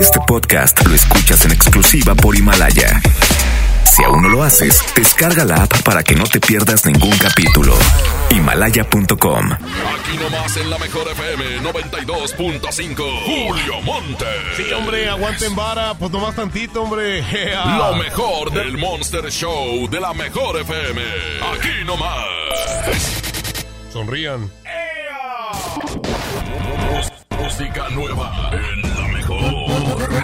Este podcast lo escuchas en exclusiva por Himalaya. Si aún no lo haces, descarga la app para que no te pierdas ningún capítulo. Himalaya.com. Aquí nomás en la mejor FM 92.5. Julio Monte. Sí, hombre, aguanten vara, pues nomás tantito, hombre. Lo mejor del Monster Show de la mejor FM. Aquí nomás. Sonrían. Música nueva en.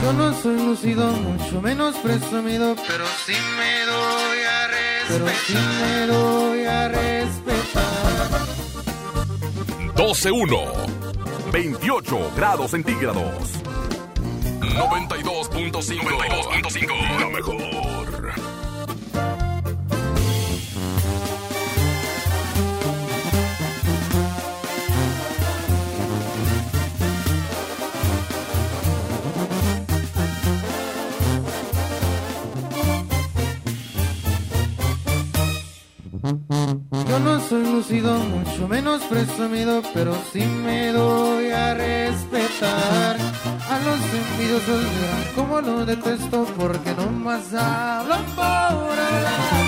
Yo no soy lucido, mucho menos presumido, pero sí me doy a respetar. Pero sí me doy a respetar. 12-1. 28 grados centígrados. 92.5. 92.5. La mejor. Yo no soy lucido, mucho menos presumido, pero sí me doy a respetar. A los envidiosos verán como lo detesto, porque no más hablan por hablar.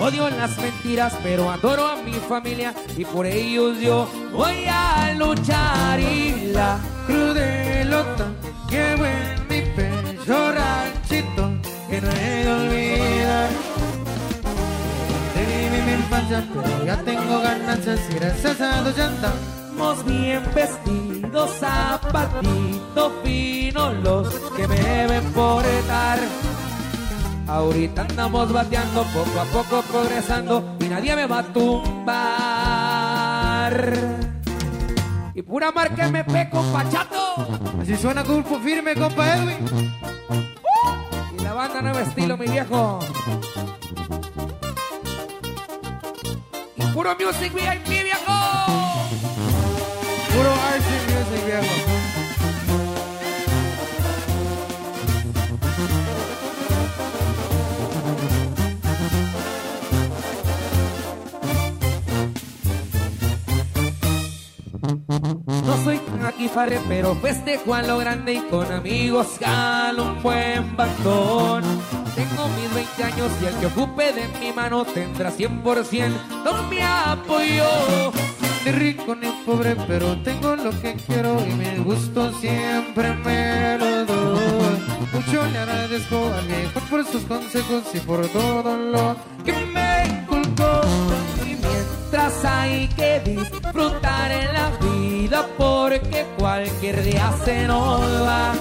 Odio las mentiras, pero adoro a mi familia y por ellos yo voy a luchar y la Crudelota, llevo en mi pecho ranchito, que no he de olvidar. Pero ya tengo ganancias y gracias a ya andamos. Bien vestidos, zapatito fino los que me deben portar. Ahorita andamos bateando, poco a poco progresando y nadie me va a tumbar. Y pura marca MP con Pachato Así suena Culpo Firme, compa Edwin. y la banda nuevo estilo, mi viejo. Puro music VIP, viejo. Puro RC Music, viejo. No soy aquí farre, pero festejo a lo grande y con amigos jalo un buen bastón. Tengo mis 20 años y el que ocupe de mi mano tendrá 100% todo mi apoyo. Ni rico ni pobre, pero tengo lo que quiero y mi gusto siempre me lo doy. Mucho le agradezco al viejo por sus consejos y por todo lo que me inculcó. Y mientras hay que disfrutar en la vida porque cualquier día se nos va.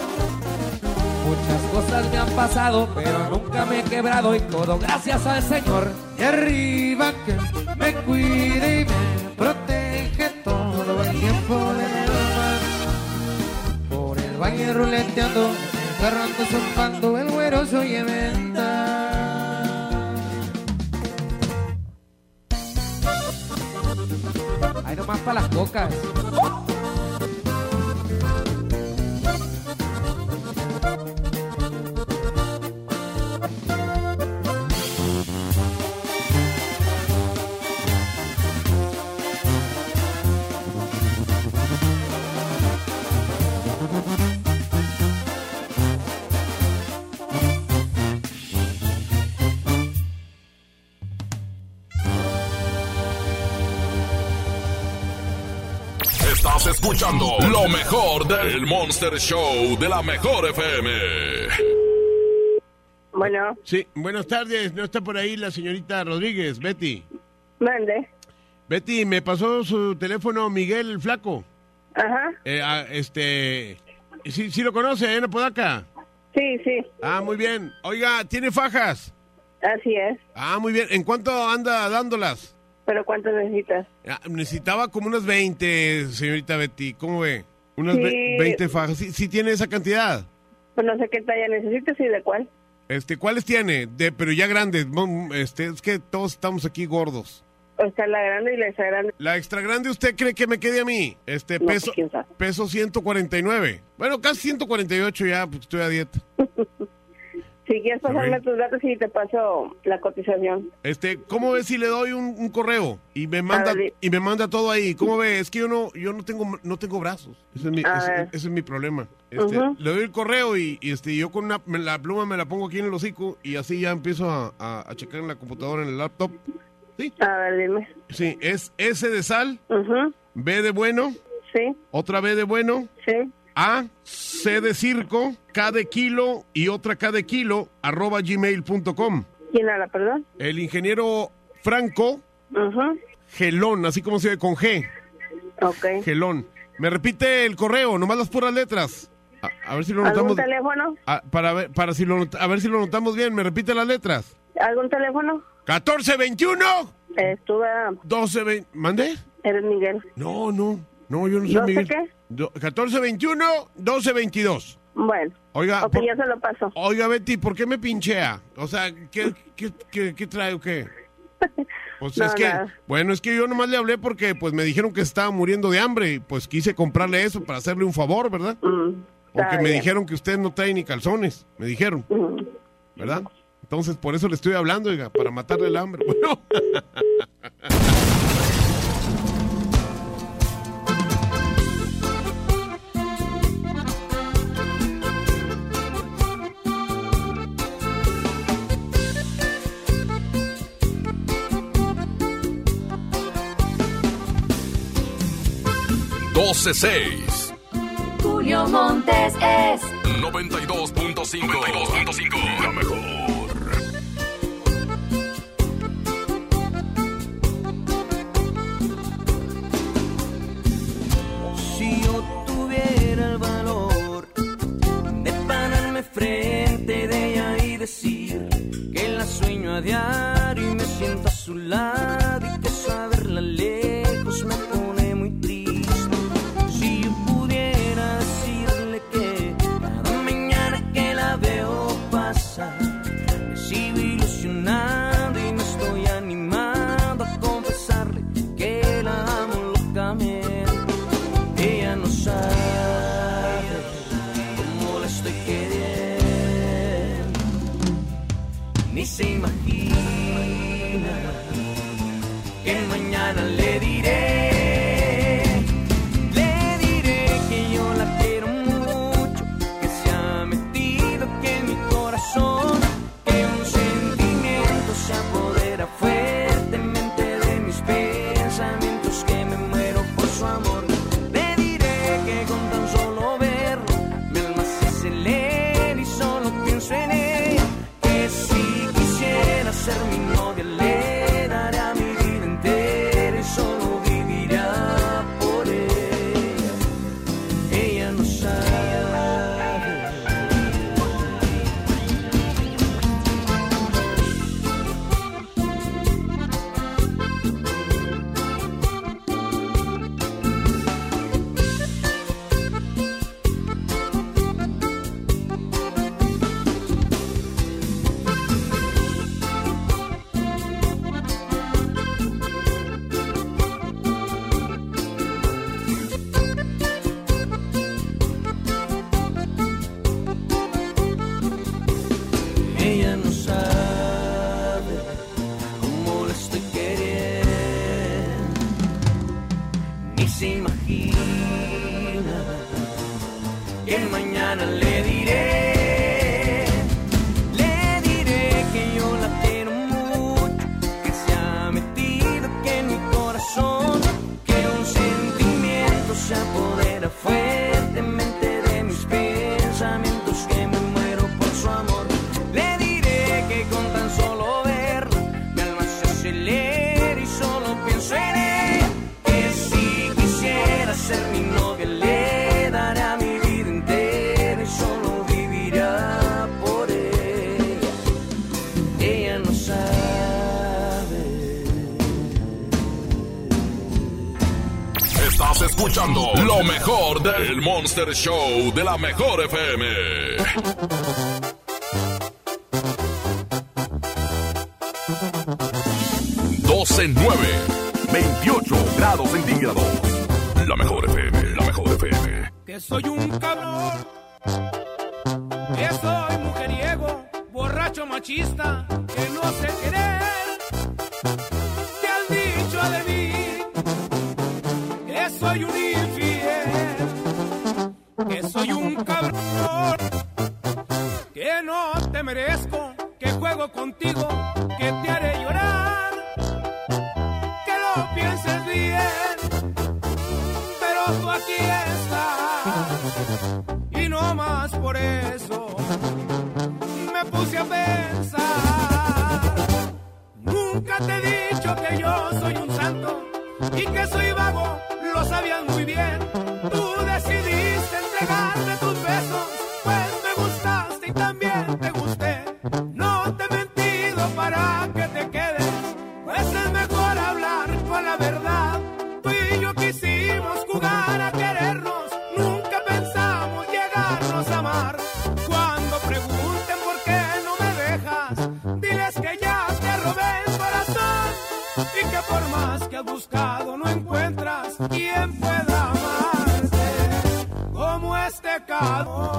Muchas cosas me han pasado, pero nunca me he quebrado y todo gracias al Señor. Y arriba que me cuide y me protege todo el tiempo del mar. Por el valle ruleteando, el carro ando zumbando, el güero se oye venta. Ahí nomás para las cocas. Escuchando lo mejor del Monster Show de la mejor FM. Bueno, Sí, buenas tardes. ¿No está por ahí la señorita Rodríguez, Betty? mande. Betty, me pasó su teléfono Miguel el Flaco. Ajá, Eh, ah, este... ¿Sí, sí lo conoce, en Apodaca? sí, sí, Ah, muy bien. Oiga, ¿tiene fajas? así es. Ah, muy bien. ¿En cuánto anda dándolas? Pero ¿cuánto necesitas? Ah, necesitaba como unas 20, señorita Betty. ¿Cómo ve? Unas Sí. ve- 20 fajas. ¿Sí, sí tiene esa cantidad? Pues no sé qué talla necesitas y de cuál. Este, ¿cuáles tiene? De, pero ya grandes. Este, es que todos estamos aquí gordos. O está la grande y la extra grande. La extra grande, ¿usted cree que me quede a mí? Este, No, peso, pues, sabe. peso 149. Bueno, casi 148 ya, pues estoy a dieta. Si quieres pasarme tus datos y te paso la cotización. Este, ¿cómo ves si le doy un, un correo y me manda ver. y me manda todo ahí? ¿Cómo ves? Es que yo no yo no tengo no tengo brazos. Ese es mi, ese- es mi problema. Este. Le doy el correo y, y, este yo con una, me- la pluma me la pongo aquí en el hocico y así ya empiezo a, a- a checar en la computadora en el laptop. Sí, A ver, dime. sí, es S de sal, Ujú, B de bueno, Sí, otra B de bueno, sí. A, C de circo, K de kilo y otra K de kilo, arroba gmail.com. ¿Quién habla, perdón? El ingeniero Franco Gelón, así como se ve con G, Ok. Gelón. Me repite el correo, nomás las puras letras. A, a ver si lo ¿Algún notamos. teléfono? a- para ver, para si lo, a ver si lo notamos bien. Me repite las letras. ¿Algún teléfono? 1421 Estuve a... 1220. ¿Mande? Eres Miguel. No, no. No, yo no soy ¿Doce Miguel. qué? Do- 1421 1222. Bueno. Oiga, Ok, por- ya se lo paso. oiga Betty, ¿por qué me pinchea? O sea, ¿qué, qué, qué, qué trae o qué? Pues No, es que, nada. bueno, es que yo nomás le hablé porque pues me dijeron que estaba muriendo de hambre y pues quise comprarle eso para hacerle un favor, ¿verdad? Mm, Porque me bien. dijeron que usted no trae ni calzones, me dijeron, Mm. ¿verdad? Entonces por eso le estoy hablando, oiga, para matarle el hambre. Bueno, 12-6. Julio Montes es 92.5. 92.5. La mejor. Si yo tuviera el valor de pararme frente de ella y decir que la sueño a diario y me siento a su lado y que saberla lejos me pone Monster Show de la mejor FM. Doce nueve, 28 grados centígrados. La mejor FM, la mejor FM. que soy un cabrón, buscado no encuentras quien pueda amarte como este calor.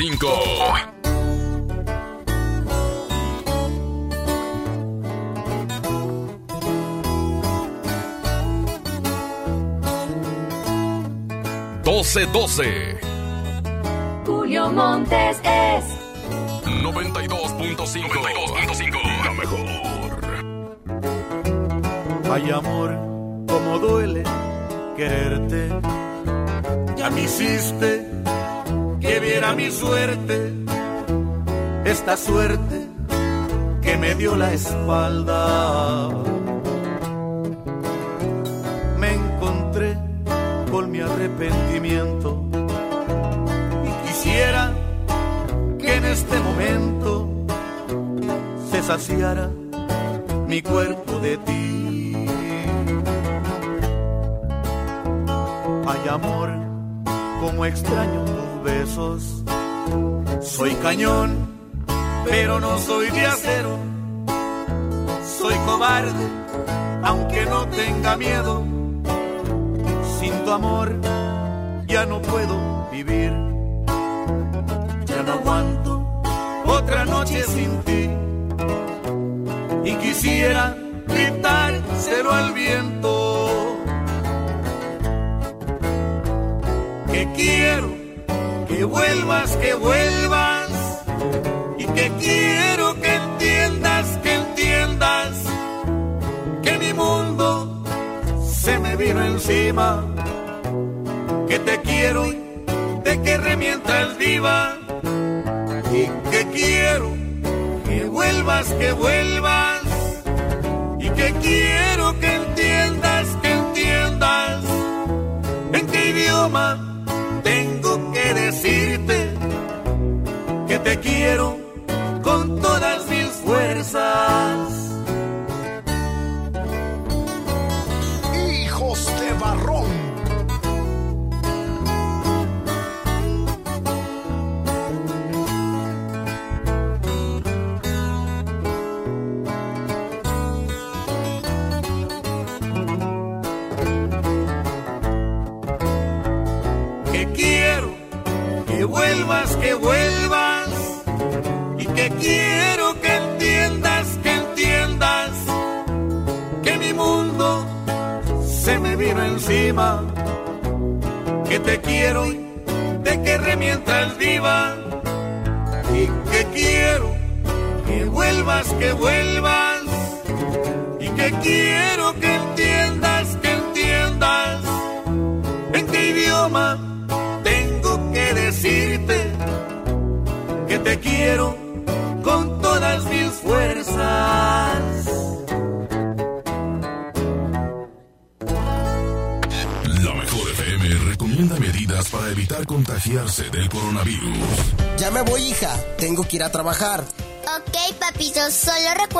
5. doce doce suerte que me dio la espalda. Me encontré con mi arrepentimiento y quisiera que en este momento se saciara mi cuerpo de ti. Hay amor, como extraño tus besos. Soy cañón pero no soy de acero. Soy cobarde, aunque no tenga miedo. Sin tu amor ya no puedo.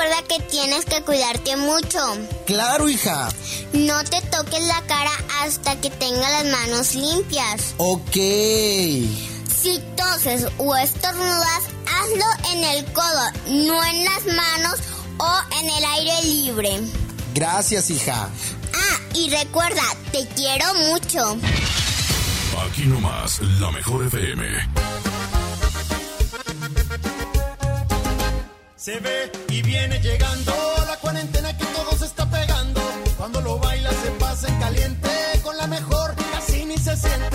Recuerda que tienes que cuidarte mucho. Claro, hija. No te toques la cara hasta que tenga las manos limpias. Ok. Si toses o estornudas, hazlo en el codo, no en las manos o en el aire libre. Gracias, hija. Ah, y recuerda, te quiero mucho. Aquí nomás, la mejor FM. Se ve y viene llegando la cuarentena que todo se está pegando. Cuando lo baila se pasa en caliente, con la mejor casi ni se siente.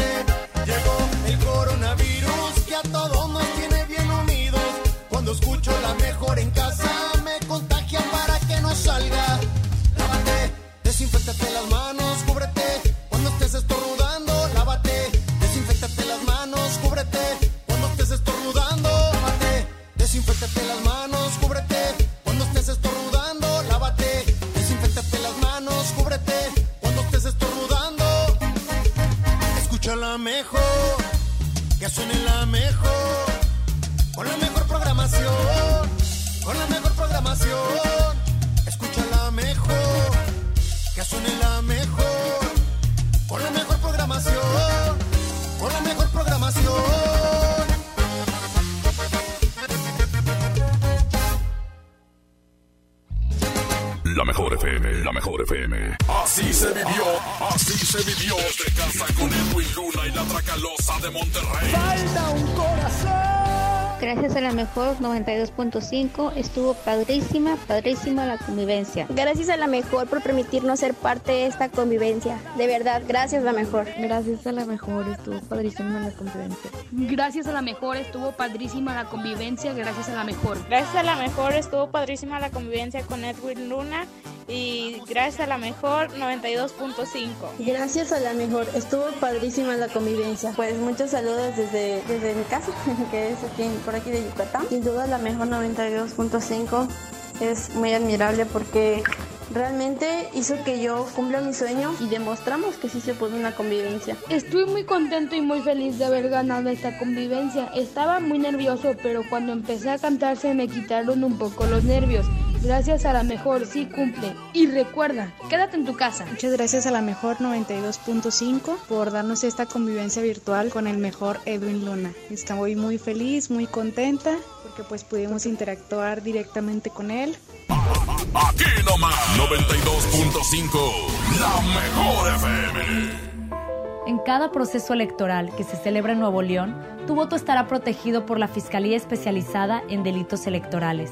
Gracias a la mejor 92.5 estuvo padrísima, padrísima la convivencia. Gracias a la mejor por permitirnos ser parte de esta convivencia. De verdad, gracias la mejor. Gracias a la mejor estuvo padrísima la convivencia. Gracias a la mejor estuvo padrísima la convivencia. Gracias a la mejor. Gracias a la mejor estuvo padrísima la convivencia con Edwin Luna y gracias a la mejor 92.5. Gracias a la mejor, estuvo padrísima la convivencia. Pues muchos saludos desde, desde mi casa, que es aquí, por aquí de Yucatán. Sin duda la mejor 92.5 es muy admirable porque realmente hizo que yo cumpla mi sueño y demostramos que sí se puede una convivencia. Estoy muy contento y muy feliz de haber ganado esta convivencia. Estaba muy nervioso, pero cuando empecé a cantar se me quitaron un poco los nervios. Gracias a la mejor, sí cumple. Y recuerda, quédate en tu casa. Muchas gracias a la mejor 92.5 por darnos esta convivencia virtual con el mejor Edwin Luna. Estoy muy feliz, muy contenta porque pues pudimos interactuar directamente con él. Aquí nomás, 92.5, la mejor FM. En cada proceso electoral que se celebra en Nuevo León, tu voto estará protegido por la Fiscalía Especializada en Delitos Electorales.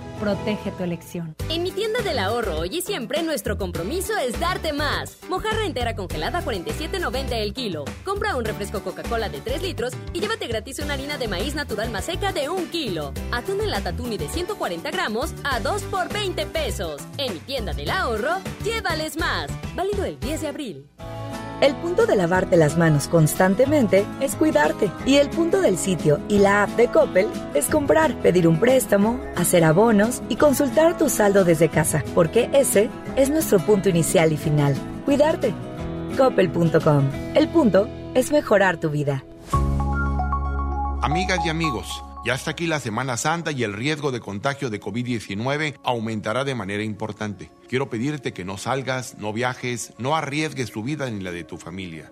protege tu elección. En mi tienda del ahorro hoy y siempre nuestro compromiso es darte más. Mojarra entera congelada 47.90 el kilo. Compra un refresco Coca-Cola de 3 litros y llévate gratis una harina de maíz natural más seca de 1 kilo. Atún en lata tuni de 140 gramos a 2 por 20 pesos. En mi tienda del ahorro, llévales más. Válido el 10 de abril. El punto de lavarte las manos constantemente es cuidarte. Y el punto del sitio y la app de Coppel es comprar, pedir un préstamo, hacer abonos y consultar tu saldo desde casa, porque ese es nuestro punto inicial y final. Cuidarte. Coppel.com. El punto es mejorar tu vida. Amigas y amigos, ya está aquí la Semana Santa y el riesgo de contagio de COVID-19 aumentará de manera importante. Quiero pedirte que no salgas, no viajes, no arriesgues tu vida ni la de tu familia.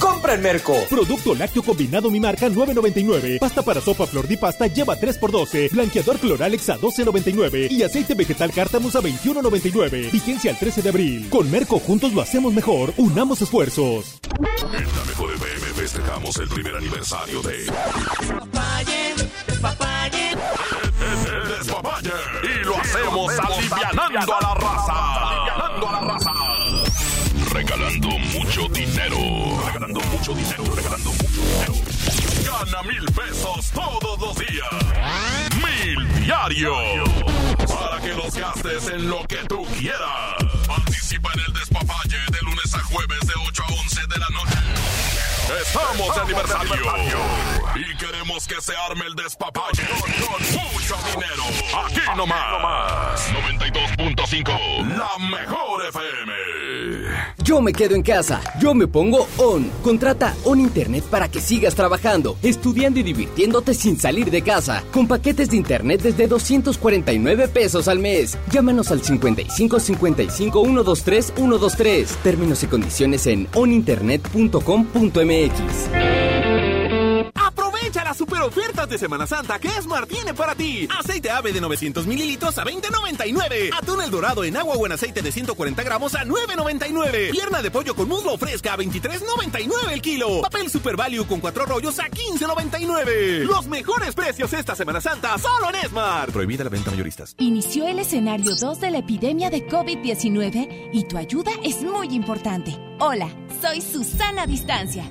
Compra en Merco. Producto lácteo combinado mi marca 9.99. Pasta para sopa flor de pasta lleva 3x12. Blanqueador Cloralex a 12.99. Y aceite vegetal cártamus a 21.99. Vigencia al 13 de abril. Con Merco juntos lo hacemos mejor. Unamos esfuerzos. En la mejor FM festejamos el primer aniversario de. Despapalle, El despapalle. Y lo hacemos alivianando a la raza. Alivianando a la raza. Regalando mucho dinero. Regalando mucho dinero. Regalando mucho dinero. Gana mil pesos todos los días. Mil diarios. Para que los gastes en lo que tú quieras. Participa en el despapalle de lunes a jueves de 8 a 11 de la noche. Estamos de aniversario. Y queremos que se arme el despapalle con mucho dinero. Aquí nomás. 92.5. La mejor FM. Yo me quedo en casa, yo me pongo ON. Contrata ON Internet para que sigas trabajando, estudiando y divirtiéndote sin salir de casa. Con paquetes de Internet desde 249 pesos al mes. Llámanos al 55 55 123 123. Términos y condiciones en oninternet.com.mx. Aprovecha las super ofertas de Semana Santa que Esmar tiene para ti. Aceite ave de 900 mililitros a 20.99. Atún el dorado en agua o en aceite de 140 gramos a 9.99. Pierna de pollo con muslo fresca a 23.99 el kilo. Papel Super Value con cuatro rollos a 15.99. Los mejores precios esta Semana Santa solo en Esmar. Prohibida la venta mayoristas. Inició el escenario 2 de la epidemia de COVID-19 y tu ayuda es muy importante. Hola, soy Susana Distancia.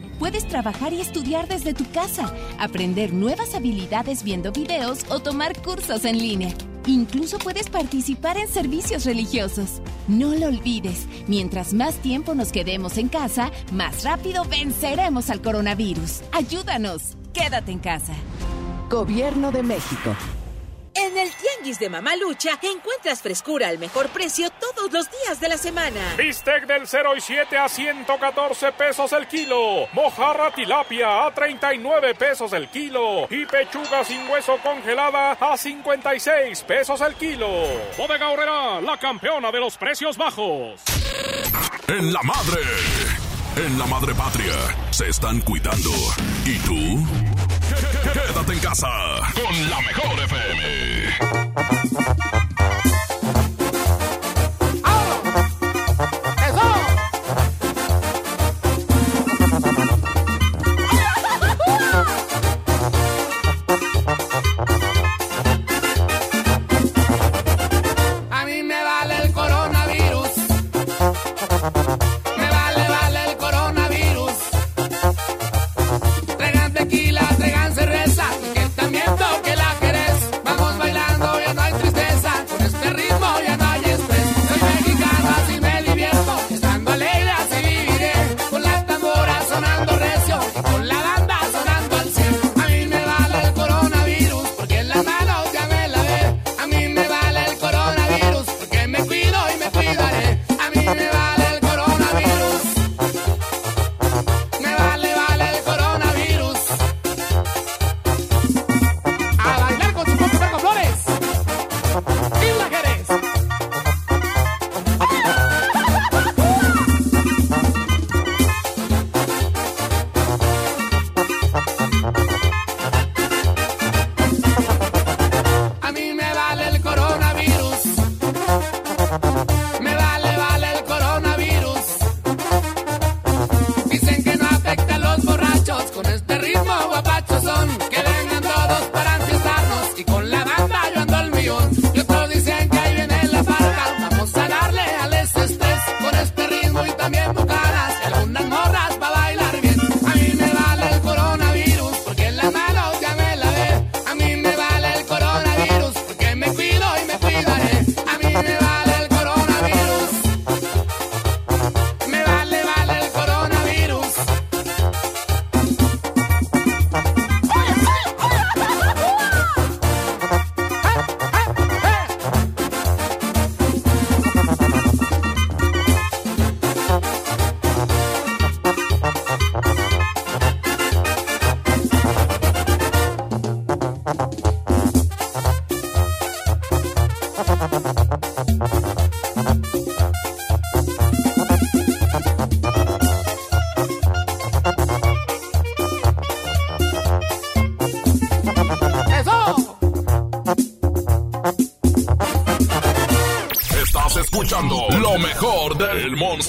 Puedes trabajar y estudiar desde tu casa, aprender nuevas habilidades viendo videos o tomar cursos en línea. Incluso puedes participar en servicios religiosos. No lo olvides, mientras más tiempo nos quedemos en casa, más rápido venceremos al coronavirus. Ayúdanos, quédate en casa. Gobierno de México. En el Tianguis de Mamalucha encuentras frescura al mejor precio todos los días de la semana. Bistec del 0 y 7 a 114 pesos el kilo. Mojarra tilapia a 39 pesos el kilo. Y pechuga sin hueso congelada a 56 pesos el kilo. Bodega Horrera, la campeona de los precios bajos. En la madre. En la madre patria. Se están cuidando. ¿Y tú? Quédate en casa con la mejor FM.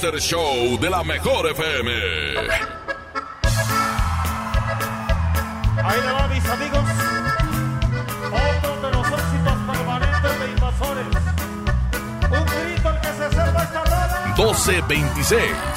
Monster Show de la mejor FM. Ahí le va, mis amigos. Otro de los éxitos permanentes de invasores. Un grito al que se acerca esta rola. 1226.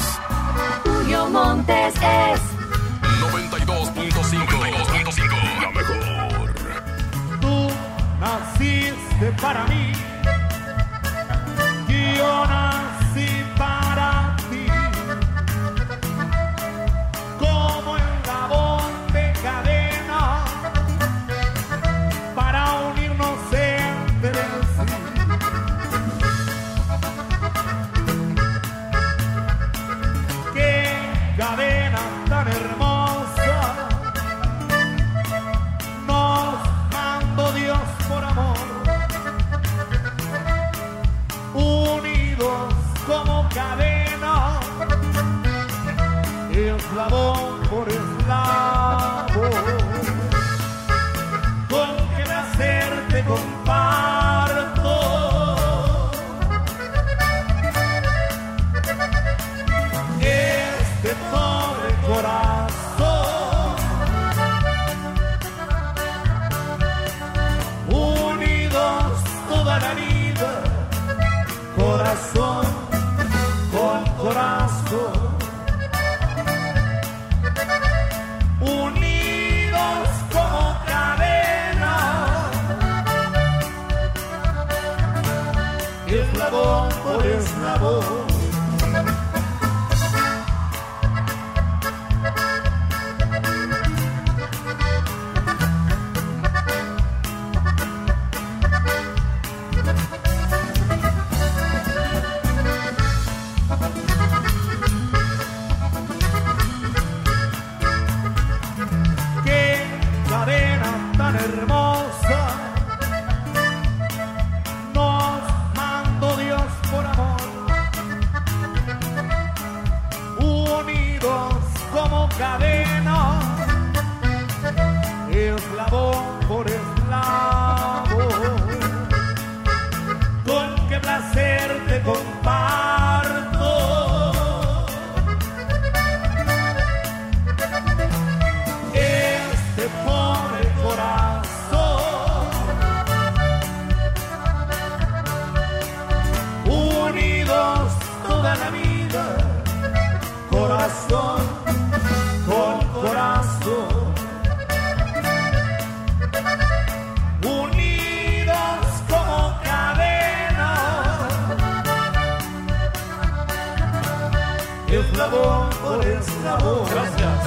Eslabón por eslabón. Gracias.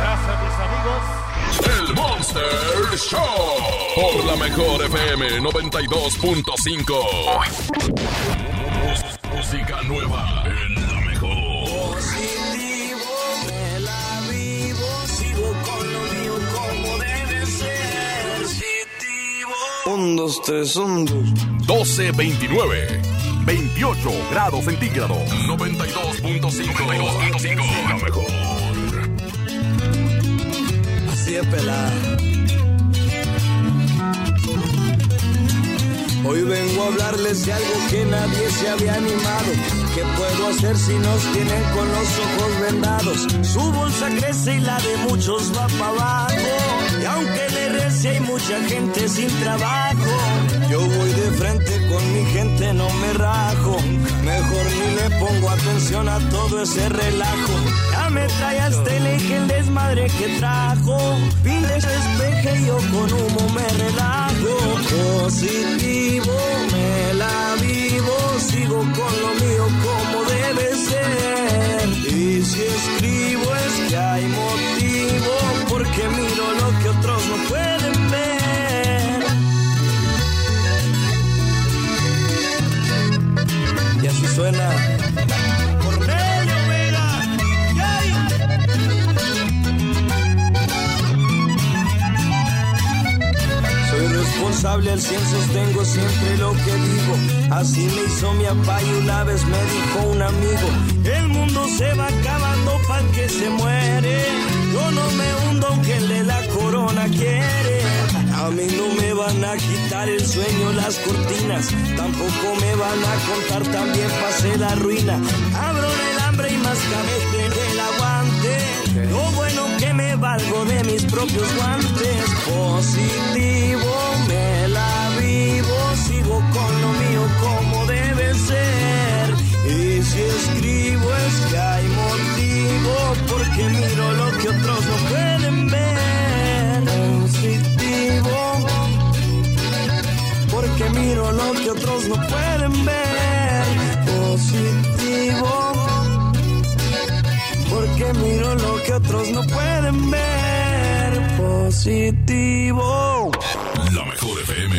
Gracias, mis amigos. El Monster Show. Por la mejor FM 92.5. Música nueva en la mejor. Positivo, me la vivo, sigo con lo mío como debe ser. Positivo. Un, dos, tres, un, dos. 1229. 28 grados centígrados. 92.5. 92.5. La mejor. Así es pelada. Hoy vengo a hablarles de algo que nadie se había animado. ¿Qué puedo hacer si nos tienen con los ojos vendados? Su bolsa crece y la de muchos va para abajo. Y aunque le rece hay mucha gente sin trabajo. Yo voy de frente con mi gente, no me rajo. Mejor ni le pongo atención a todo ese relajo. Ya me trae hasta el eje el desmadre que trajo. Pide despeje yo con humo me relajo. Positivo, me la vivo. Sigo con lo mío como debe ser. Y si escribo es que hay motivo. Porque miro lo que otros no pueden suena. Cornelio Vega. ¡Yay! Soy responsable al cien, sostengo siempre lo que digo. Así me hizo mi papá y una vez me dijo un amigo: El mundo se va acabando para que se muere. Yo no me hundo aunque el de la corona quiere. A mí no me van a quitar el sueño las cortinas, tampoco me van a contar también pasé la ruina. Abro el hambre y más cabeza el aguante. Lo bueno que me valgo de mis propios guantes. Positivo, me la vivo, sigo con lo mío como debe ser. Y si escribo es que hay motivo, porque miro miro lo que otros no pueden ver. Positivo, porque miro lo que otros no pueden ver. Positivo. La mejor FM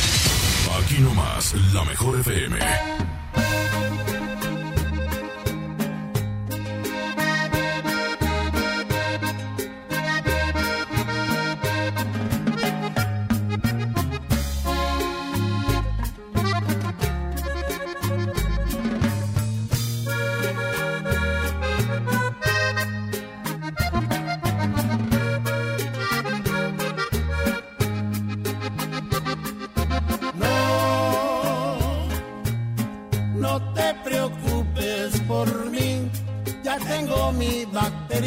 Aquí nomás, la mejor FM.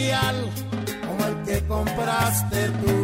Material como el que compraste tú.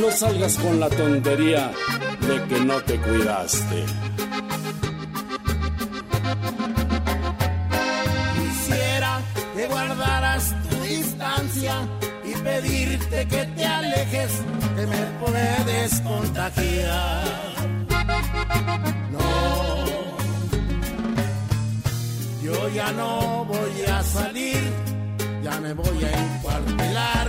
No salgas con la tontería de que no te cuidaste. Quisiera que guardaras tu distancia y pedirte que te alejes, que me puedes contagiar. No, yo ya no voy a salir, ya me voy a encuartelar,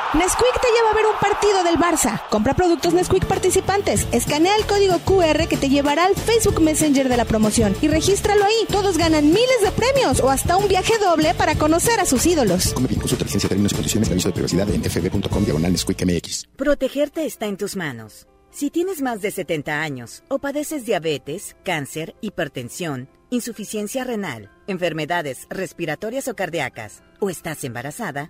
Nesquik te lleva a ver un partido del Barça. Compra productos Nesquik participantes. Escanea el código QR que te llevará al Facebook Messenger de la promoción y regístralo ahí. Todos ganan miles de premios o hasta un viaje doble para conocer a sus ídolos. Come bien, consulta licencia, términos y condiciones de aviso de privacidad en fb.com diagonal Nesquik MX. Protegerte está en tus manos. Si tienes más de 70 años o padeces diabetes, cáncer, hipertensión, insuficiencia renal, enfermedades respiratorias o cardíacas, o estás embarazada,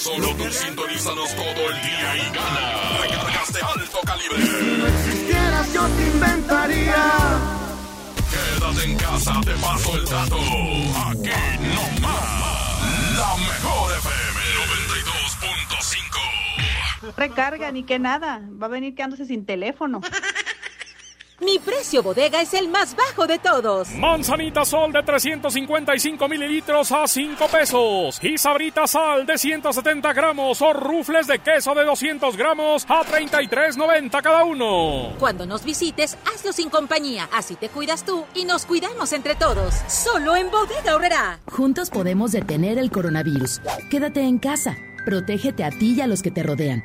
Solo tú sintonízanos todo el día y gana. Recargas de alto calibre. Si no existieras, yo te inventaría. Quédate en casa, te paso el dato. Aquí no más. La mejor FM 92.5. Recarga ni que nada. Va a venir quedándose sin teléfono. Mi precio bodega es el más bajo de todos. Manzanita Sol de 355 mililitros a 5 pesos. Y Sabrita Sal de 170 gramos o rufles de queso de 200 gramos a 33.90 cada uno. Cuando nos visites, hazlo sin compañía. Así te cuidas tú y nos cuidamos entre todos. Solo en Bodega Horrera. Juntos podemos detener el coronavirus. Quédate en casa. Protégete a ti y a los que te rodean.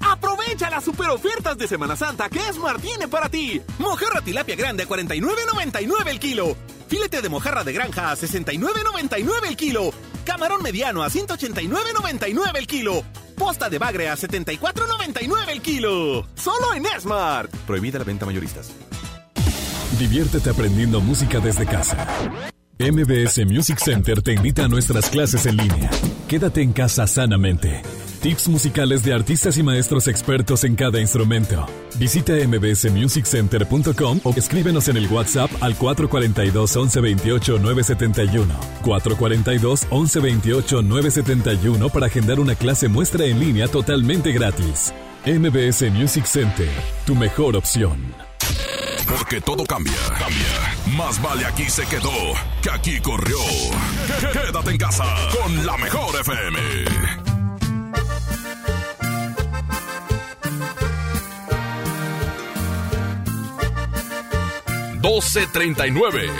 Aprovecha las super ofertas de Semana Santa que Esmar tiene para ti. Mojarra tilapia grande a 49.99 el kilo. Filete de mojarra de granja a 69.99 el kilo. Camarón mediano a 189.99 el kilo. Posta de bagre a 74.99 el kilo. Solo en Esmart. Prohibida la venta mayoristas. Diviértete aprendiendo música desde casa. MBS Music Center te invita a nuestras clases en línea. Quédate en casa sanamente. Tips musicales de artistas y maestros expertos en cada instrumento. Visita mbsmusiccenter.com o escríbenos en el WhatsApp al 442 1128 971. 442 1128 971 para agendar una clase muestra en línea totalmente gratis. MBS Music Center, tu mejor opción. Porque todo cambia, cambia. Más vale aquí se quedó que aquí corrió. Quédate en casa con la mejor FM. 1239.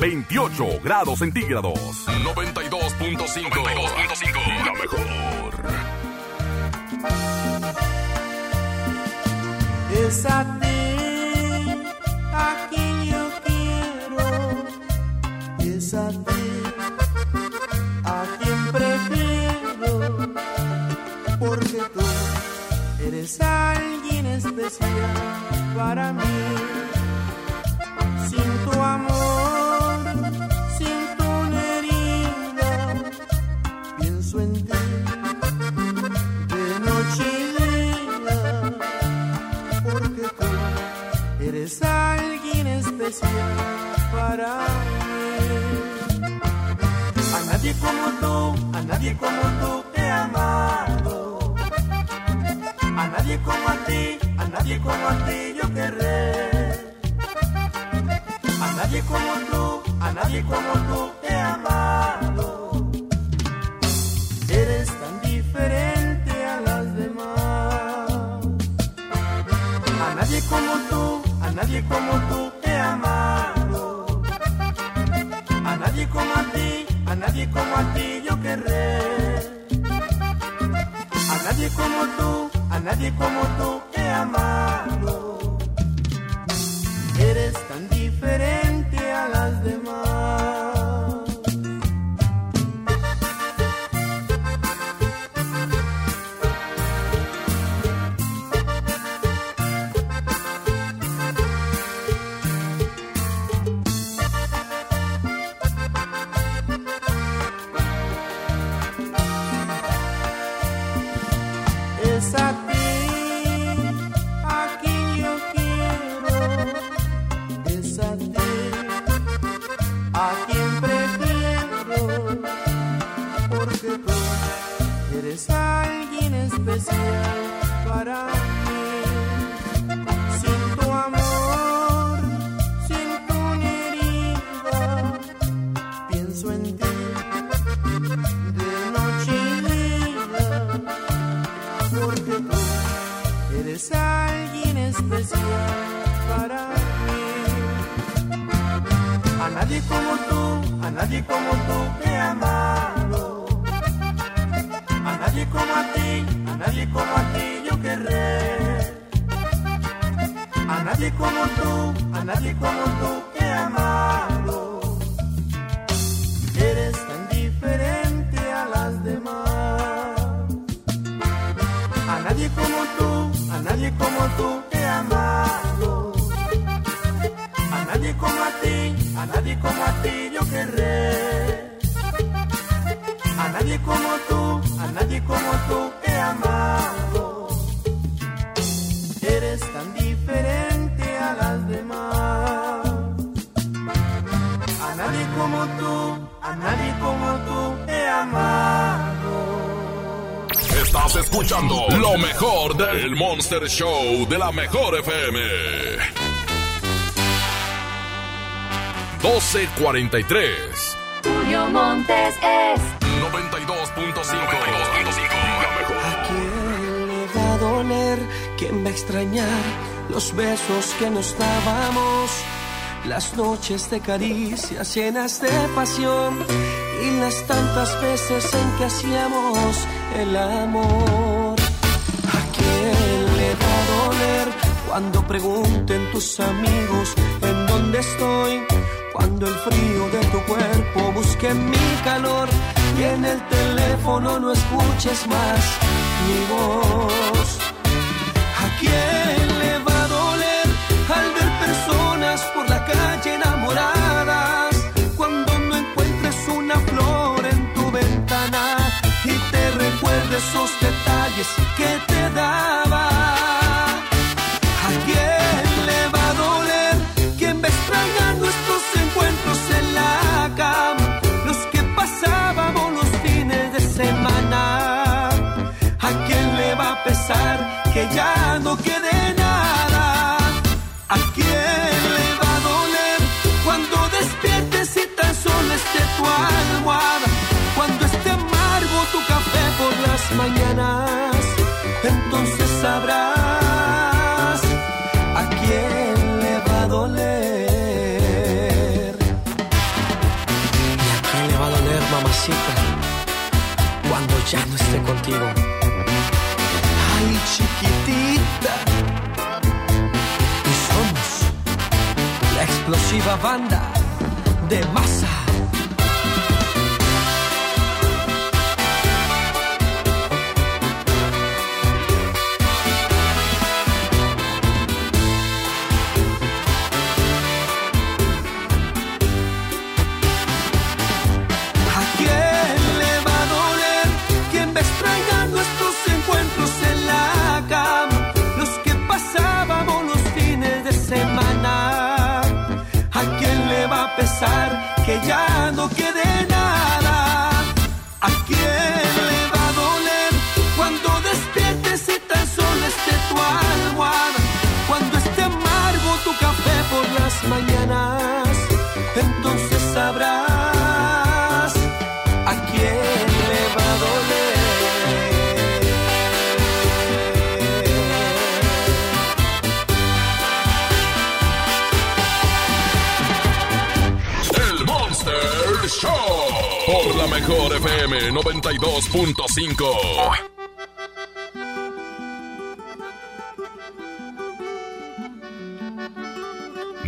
28 grados centígrados. 92.5. 92.5. La mejor. Es a ti a quien yo quiero. Es a ti a quien prefiero. Porque tú eres alguien especial para mí sin tu amor, siento una herida, pienso en ti de noche y día, porque tú eres alguien especial para mí. A nadie como tú, a nadie como tú te he amado, a nadie como a ti, a nadie como a ti. Bye. Estás escuchando lo mejor del Monster Show de la Mejor FM. 1243. Julio Montes es 92.5. 92 ¿A quién le va a doler? ¿Quién va a extrañar los besos que nos dábamos? Las noches de caricias llenas de pasión y las tantas veces en que hacíamos el amor. ¿A quién le va a doler cuando pregunten tus amigos en dónde estoy? Cuando el frío de tu cuerpo busque mi calor y en el teléfono no escuches más mi voz. ¿A quién le va a doler al ver personas por la calle enamoradas? de esos detalles que banda de masa. mejor FM 92.5.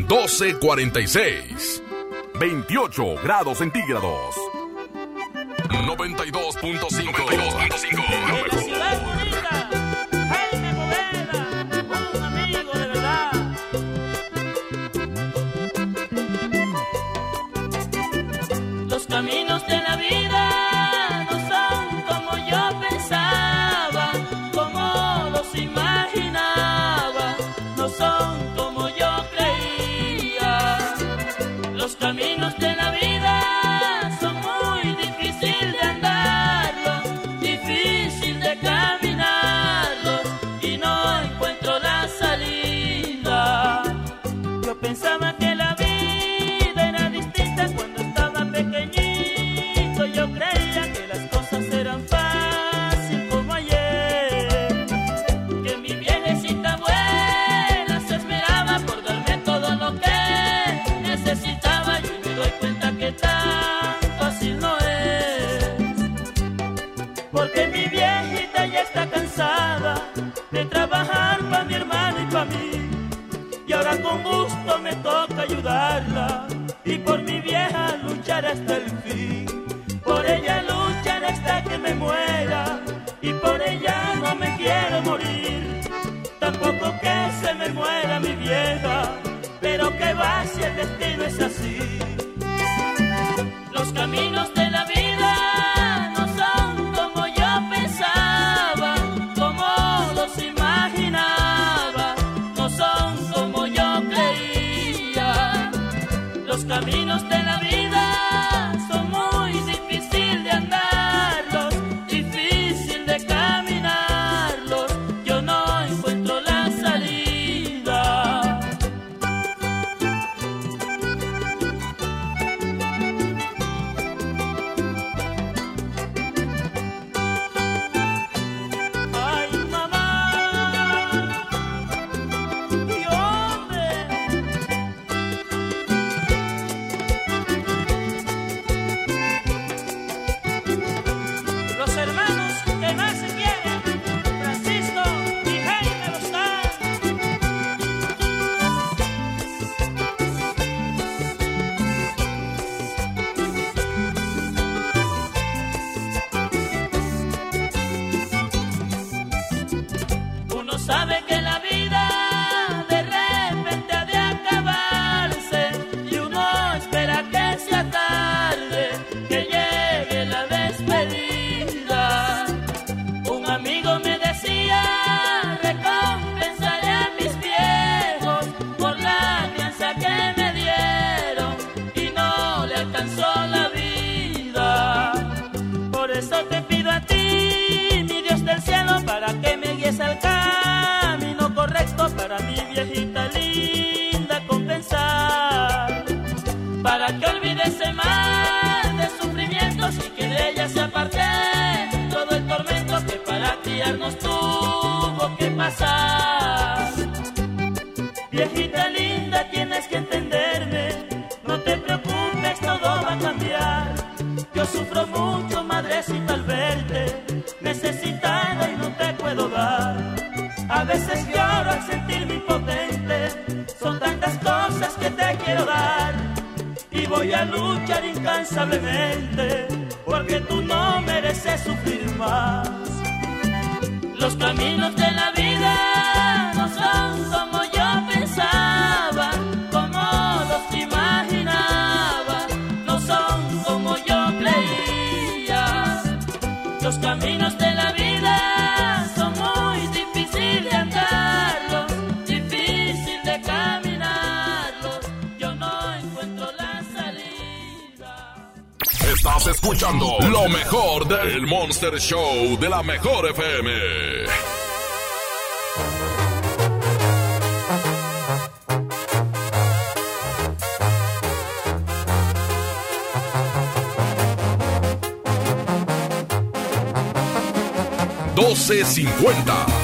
Doce cuarenta y seis, veintiocho grados centígrados, noventa y dos punto. próxima. Los caminos de la vida son muy difíciles de andarlos, difícil de caminarlos. Yo no encuentro la salida. Estás escuchando lo mejor del Monster Show de la Mejor FM. 1250.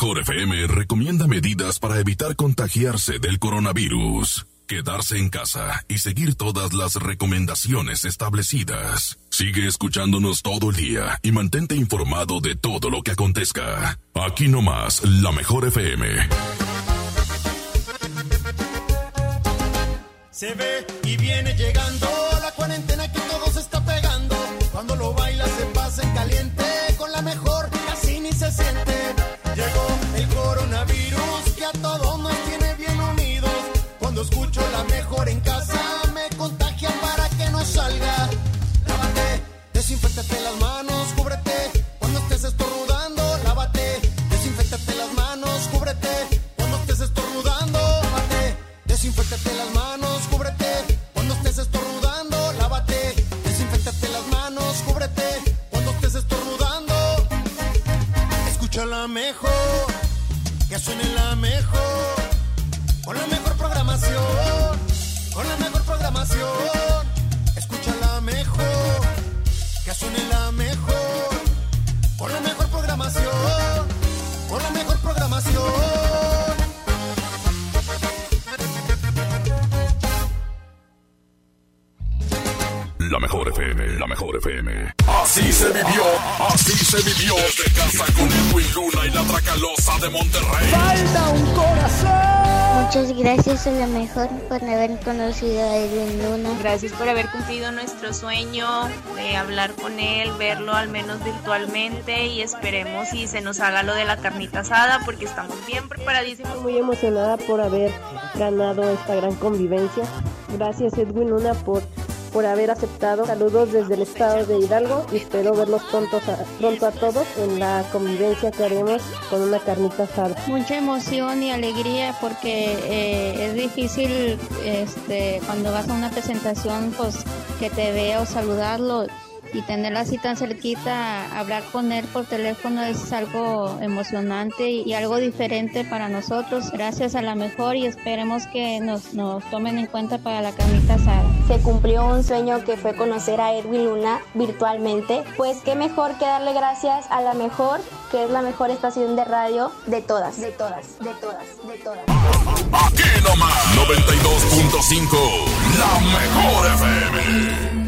Mejor FM recomienda medidas para evitar contagiarse del coronavirus. Quedarse en casa y seguir todas las recomendaciones establecidas. Sigue escuchándonos todo el día y mantente informado de todo lo que acontezca. Aquí nomás, la mejor FM. Se ve y viene llegando la cuarentena que mejor, que suene la mejor, con la mejor programación, con la mejor programación, escucha la mejor, que suene la mejor, con la mejor programación, con la mejor programación. La mejor FM, la mejor FM. Así se vivió, así se vivió. Desde casa con Edwin Luna y la Tracalosa de Monterrey. Falta un corazón. Muchas gracias a lo mejor por haber conocido a Edwin Luna. Gracias por haber cumplido nuestro sueño de hablar con él, verlo al menos virtualmente y esperemos si se nos haga lo de la carnita asada porque estamos bien preparadísimos. Muy emocionada por haber ganado esta gran convivencia. Gracias Edwin Luna por por haber aceptado. Saludos desde el estado de Hidalgo y espero verlos pronto a, pronto a todos en la convivencia que haremos con una carnita asada. Mucha emoción y alegría porque eh, es difícil este, cuando vas a una presentación pues que te vea o saludarlo y tenerla así tan cerquita, hablar con él por teléfono es algo emocionante y algo diferente para nosotros. Gracias a la mejor y esperemos que nos, nos tomen en cuenta para la carnita asada. Se cumplió un sueño que fue conocer a Edwin Luna virtualmente. Pues qué mejor que darle gracias a la mejor, que es la mejor estación de radio de todas, de todas, de todas, de todas. Aquí nomás 92.5, la mejor FM.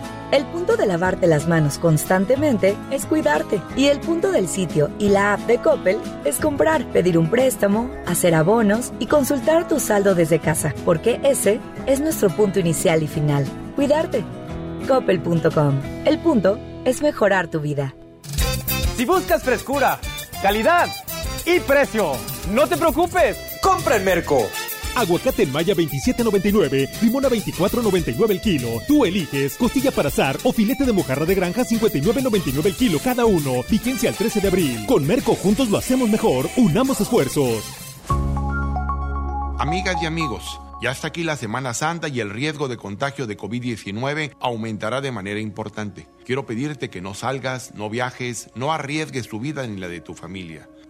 El punto de lavarte las manos constantemente es cuidarte. Y el punto del sitio y la app de Coppel es comprar, pedir un préstamo, hacer abonos y consultar tu saldo desde casa, porque ese es nuestro punto inicial y final. Cuidarte. Coppel.com. El punto es mejorar tu vida. Si buscas frescura, calidad y precio, no te preocupes. Compra en Merco. Aguacate en Maya 27.99, limón a 24.99 el kilo. Tú eliges costilla para azar o filete de mojarra de granja 59.99 el kilo cada uno. Vigencia al 13 de abril. Con Merco juntos lo hacemos mejor. Unamos esfuerzos. Amigas y amigos, ya está aquí la Semana Santa y el riesgo de contagio de COVID-19 aumentará de manera importante. Quiero pedirte que no salgas, no viajes, no arriesgues tu vida ni la de tu familia.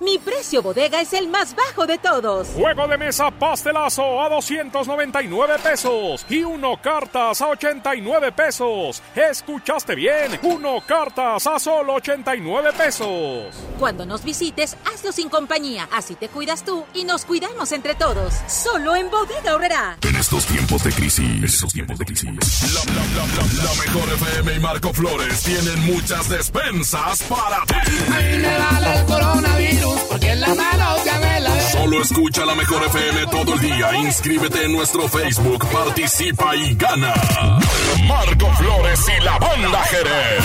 Mi precio bodega es el más bajo de todos. Juego de mesa pastelazo a 299 pesos y uno cartas a 89 pesos. ¿Escuchaste bien? Uno cartas a solo 89 pesos. Cuando nos visites, hazlo sin compañía. Así te cuidas tú y nos cuidamos entre todos. Solo en Bodega Horrera. En estos tiempos de crisis, en estos tiempos de crisis, la, la, la, la, la mejor FM y Marco Flores tienen muchas despensas para ti. Ahí me vale porque en las manos ya la Solo escucha la mejor FM todo el día. Inscríbete en nuestro Facebook, participa y gana. Marco Flores y la banda Jerez.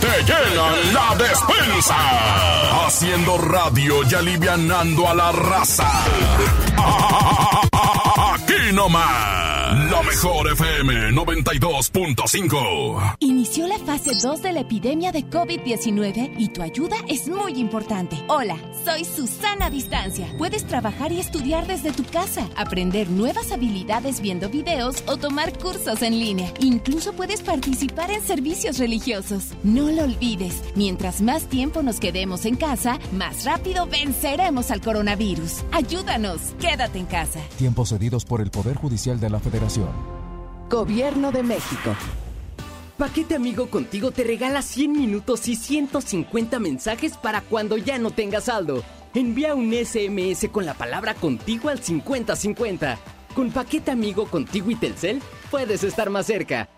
Te llenan la despensa. Haciendo radio y alivianando a la raza. Aquí nomás. La mejor FM 92.5. Inició la fase 2 de la epidemia de COVID-19 y tu ayuda es muy importante. Hola, soy Susana Distancia. Puedes trabajar y estudiar desde tu casa, aprender nuevas habilidades viendo videos o tomar cursos en línea. Incluso puedes participar en servicios religiosos. No lo olvides, mientras más tiempo nos quedemos en casa, más rápido venceremos al coronavirus. Ayúdanos, quédate en casa. Tiempos cedidos por el Poder Judicial de la Federación. Gobierno de México. Paquete Amigo Contigo te regala 100 minutos y 150 mensajes para cuando ya no tengas saldo. Envía un SMS con la palabra contigo al 5050. Con Paquete Amigo Contigo y Telcel puedes estar más cerca.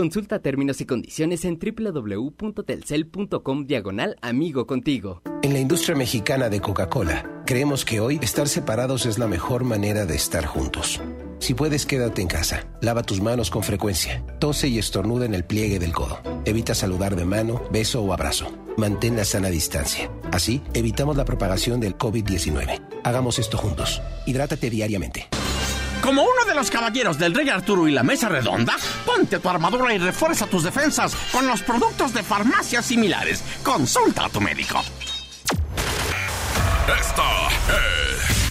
Consulta términos y condiciones en www.telcel.com diagonal amigo contigo. En la industria mexicana de Coca-Cola, creemos que hoy estar separados es la mejor manera de estar juntos. Si puedes, quédate en casa. Lava tus manos con frecuencia. Tose y estornuda en el pliegue del codo. Evita saludar de mano, beso o abrazo. Mantén la sana distancia. Así, evitamos la propagación del COVID-19. Hagamos esto juntos. Hidrátate diariamente. Como uno de los caballeros del Rey Arturo y la Mesa Redonda, ponte tu armadura y refuerza tus defensas con los productos de farmacias similares. Consulta a tu médico. Esta es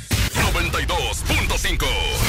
92.5.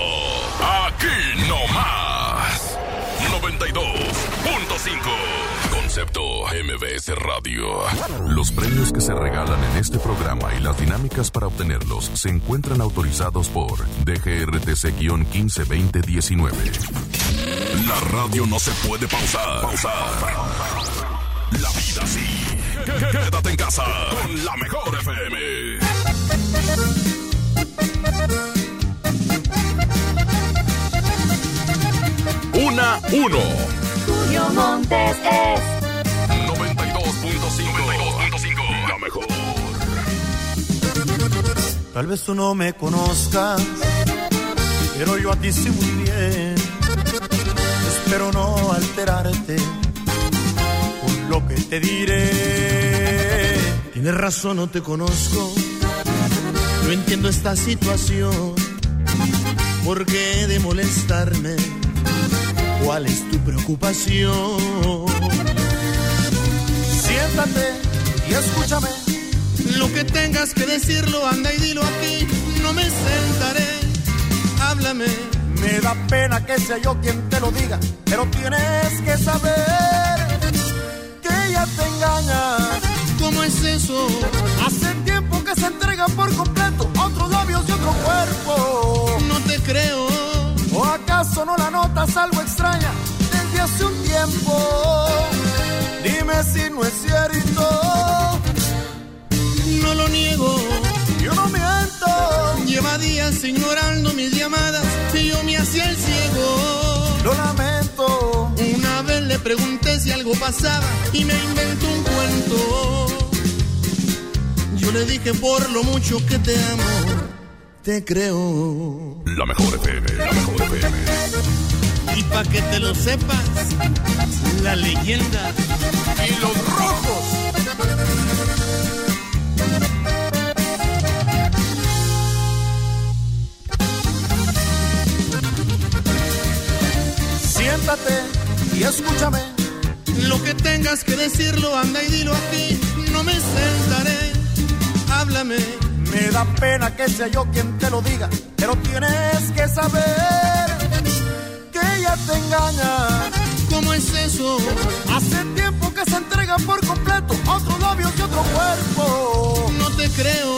Concepto MBS Radio. Los premios que se regalan en este programa y las dinámicas para obtenerlos se encuentran autorizados por DGRTC-152019. La radio no se puede pausar. Pausar. La vida sí. Quédate en casa con la mejor FM. Una, uno. Julio Montes es 92.5. La mejor. Tal vez tú no me conozcas, pero yo a ti sé muy bien. Espero no alterarte con lo que te diré. Tienes razón, no te conozco. No entiendo esta situación. ¿Por qué de molestarme? ¿Cuál es tu preocupación? Siéntate y escúchame. Lo que tengas que decirlo, anda y dilo aquí. No me sentaré. Háblame. Me da pena que sea yo quien te lo diga, pero tienes que saber que ella te engaña. ¿Cómo es eso? Hace tiempo que se entrega por completo otros labios y otro cuerpo. No te creo. ¿O acaso no la notas algo extraña desde hace un tiempo? Dime si no es cierto. No lo niego. Yo no miento. Lleva días ignorando mis llamadas y yo me hacía el ciego. Lo lamento. Una vez le pregunté si algo pasaba y me inventó un cuento. Yo le dije por lo mucho que te amo, te creo. La mejor FM. La mejor FM. Y pa' que te lo sepas, la leyenda y los rojos. Siéntate y escúchame. Lo que tengas que decirlo, anda y dilo aquí. No me sentaré. Háblame. Me da pena que sea yo quien te lo diga, pero tienes que saber que ella te engaña. ¿Cómo es eso? Hace tiempo que se entrega por completo a otros labios y otro cuerpo. No te creo.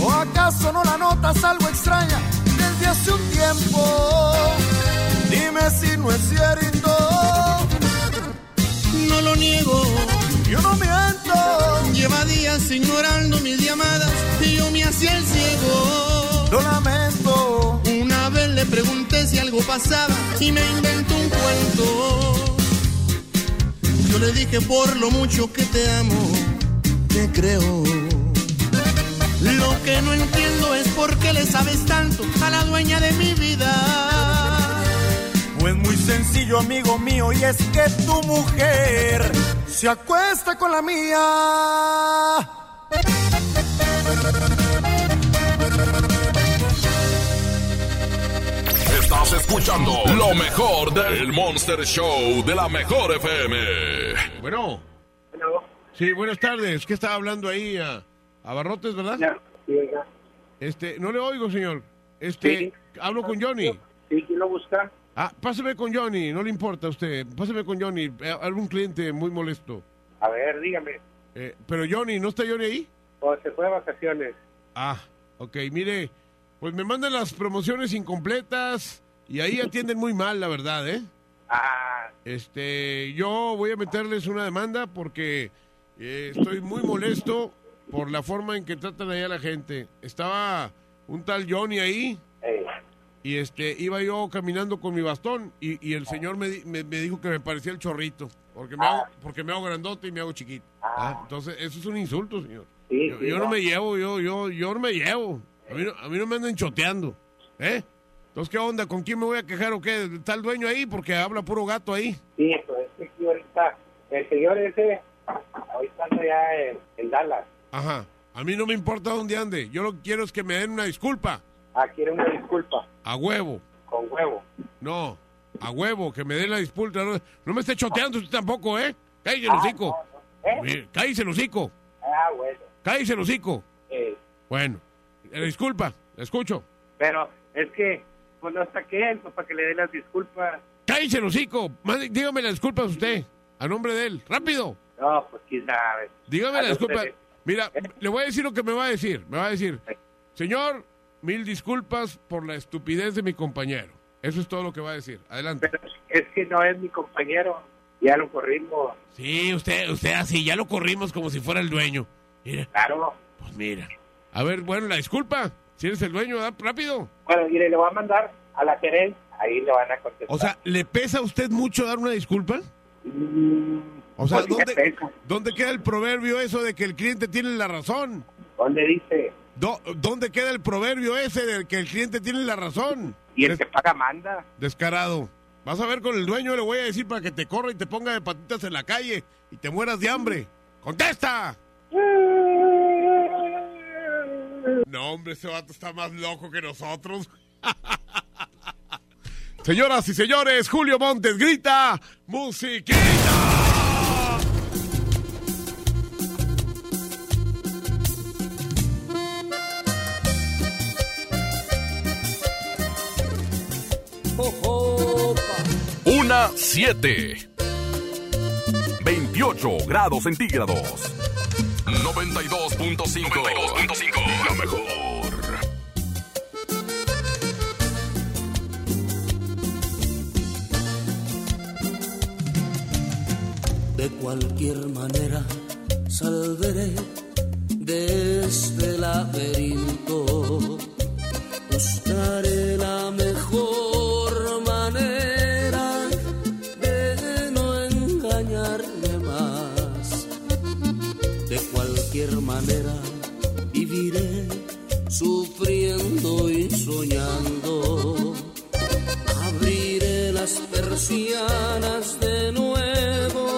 ¿O acaso no la notas algo extraña desde hace un tiempo? Dime si no es cierto. No lo niego. Yo no miento. Lleva días ignorando mis llamadas y yo me hacía el ciego. Lo lamento. Una vez le pregunté si algo pasaba y me inventó un cuento. Yo le dije por lo mucho que te amo, te creo. Lo que no entiendo es por qué le sabes tanto a la dueña de mi vida. Pues muy sencillo, amigo mío, y es que tu mujer se acuesta con la mía. Estás escuchando lo mejor del Monster Show de la mejor FM. Bueno. Sí, buenas tardes. ¿Qué estaba hablando ahí a, a Barrotes, verdad? Este, no le oigo, señor. Este, hablo con Johnny. Sí, ¿quién lo busca? Ah, páseme con Johnny, no le importa a usted. Páseme con Johnny, eh, algún cliente muy molesto. A ver, dígame. Eh, pero Johnny, ¿no está Johnny ahí? O se fue de vacaciones. Ah, ok, mire, pues me mandan las promociones incompletas y ahí atienden muy mal, la verdad, ¿eh? Ah, Este, yo voy a meterles una demanda porque eh, estoy muy molesto por la forma en que tratan allá a la gente. Estaba un tal Johnny ahí y este iba yo caminando con mi bastón y, y el señor me, me- me dijo que me parecía el chorrito porque me hago, porque me hago grandote y me hago chiquito. Ah, Entonces, eso es un insulto, señor. Sí, yo, sí, yo no no. me llevo, yo, yo, yo no me llevo. A mí no, a mí no me andan choteando, ¿eh? Entonces, ¿qué onda? ¿Con quién me voy a quejar o qué? ¿Está el dueño ahí? Porque habla puro gato ahí. sí, pues es que ahorita, el señor ese, ahorita anda ya en, en Dallas. Ajá. A mí no me importa dónde ande. Yo lo que quiero es que me den una disculpa. Ah, quiere una disculpa. A huevo. Con huevo. No, a huevo, que me dé la disculpa. No, no me esté choteando usted tampoco, ¿eh? Cállese el Ah, hocico. no, no. ¿Eh? Cállese el hocico. Ah, bueno. Cállese el hocico. Eh, Bueno, disculpa, la escucho. pero es que, pues no está aquel, pues para que le dé las disculpas. Cállese hocico. Dígame las disculpas usted, a nombre de él. Rápido. No, pues quién sabe. Dígame A la los disculpa. tres. Mira, le voy a decir lo que me va a decir. Me va a decir, señor, mil disculpas por la estupidez de mi compañero. Eso es todo lo que va a decir. Adelante. Es que no es mi compañero. Ya lo corrimos. Sí, usted, usted así, ya lo corrimos como si fuera el dueño. Mira. Claro. Pues mira. A ver, bueno, la disculpa. Si eres el dueño, da rápido. Bueno, mire, le voy a mandar a la gerencia. Ahí le van a contestar. O sea, ¿le pesa a usted mucho dar una disculpa? O sea, pues, ¿qué ¿dónde, ¿dónde queda el proverbio eso de que el cliente tiene la razón? ¿Dónde dice? Do- ¿Dónde queda el proverbio ese de que el cliente tiene la razón? Y el que paga manda. Descarado. Vas a ver con el dueño, le voy a decir para que te corra y te ponga de patitas en la calle y te mueras de hambre. ¡Contesta! No, hombre, ese vato está más loco que nosotros. Señoras y señores, Julio Montes grita, musiquita. Una 7. 28 grados centígrados. 92.5. 92.5. La mejor. De cualquier manera saldré de este laberinto. Buscaré la mejor sufriendo y soñando. Abriré las persianas de nuevo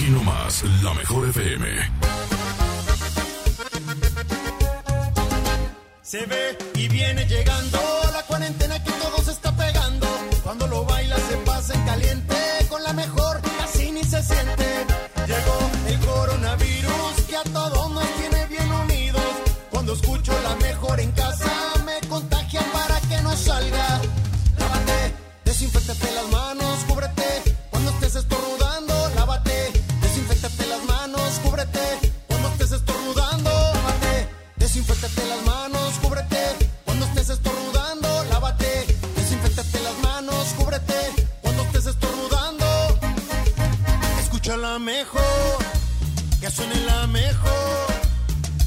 Aquí nomás, la mejor FM. Se ve y viene llegando la cuarentena que todo se está pegando. Cuando lo baila se pasa en caliente, desinfectate las manos, cúbrete. Cuando estés estornudando, lávate, desinfectate las manos, cúbrete. Cuando estés estornudando, escucha la mejor, que suene la mejor,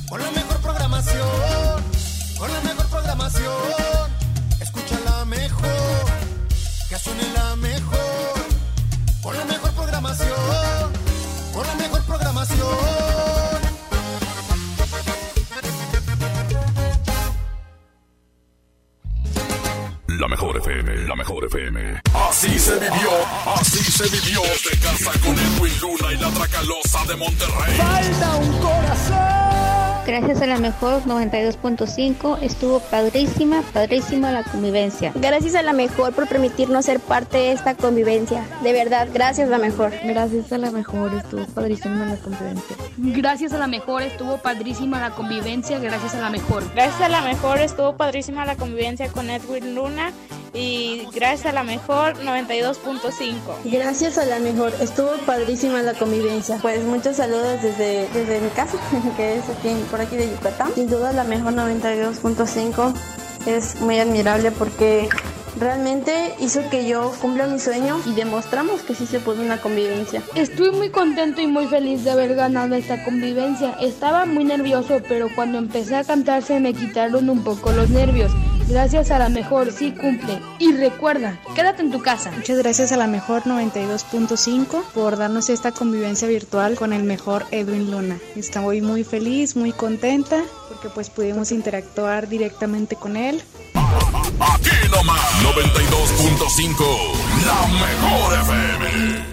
con la mejor programación, con la mejor programación, escucha la mejor, que suene la mejor, con la mejor programación, con la mejor FM, la mejor FM. Así se vivió, así se vivió. Desde casa con Edwin Luna y la Tracalosa de Monterrey. Falta un corazón. Gracias a la mejor 92.5 estuvo padrísima, padrísima la convivencia. Gracias a la mejor por permitirnos ser parte de esta convivencia. De verdad, gracias a la mejor. Gracias a la mejor estuvo padrísima la convivencia. Gracias a la mejor estuvo padrísima la convivencia, gracias a la mejor. Gracias a la mejor estuvo padrísima la convivencia con Edwin Luna y gracias a la mejor 92.5. Gracias a la mejor, estuvo padrísima la convivencia. Pues muchos saludos desde, desde mi casa, que es aquí, por aquí de Yucatán. Sin duda la mejor 92.5 es muy admirable porque realmente hizo que yo cumpla mi sueño y demostramos que sí se puede una convivencia. Estoy muy contento y muy feliz de haber ganado esta convivencia. Estaba muy nervioso, pero cuando empecé a cantar se me quitaron un poco los nervios. Gracias a la mejor, sí cumple. Y recuerda, quédate en tu casa. Muchas gracias a la mejor 92.5 por darnos esta convivencia virtual con el mejor Edwin Luna. Estoy muy feliz, muy contenta porque pues pudimos interactuar directamente con él. Aquí nomás, 92.5, la mejor FM.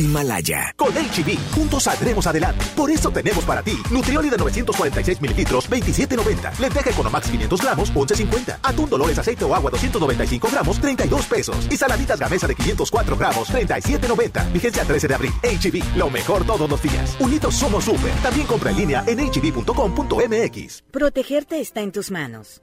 Himalaya. Con HB, juntos saldremos adelante. Por eso tenemos para ti Nutrioli de 946 mililitros, 27.90. Lenteja Economax 500 gramos, 11.50. Atún Dolores aceite o agua 295 gramos, 32 pesos. Y saladitas Gamesa de 504 gramos, 37.90. Vigencia 13 de abril. HB, lo mejor todos los días. Unidos somos super. También compra en línea en hb.com.mx. Protegerte está en tus manos.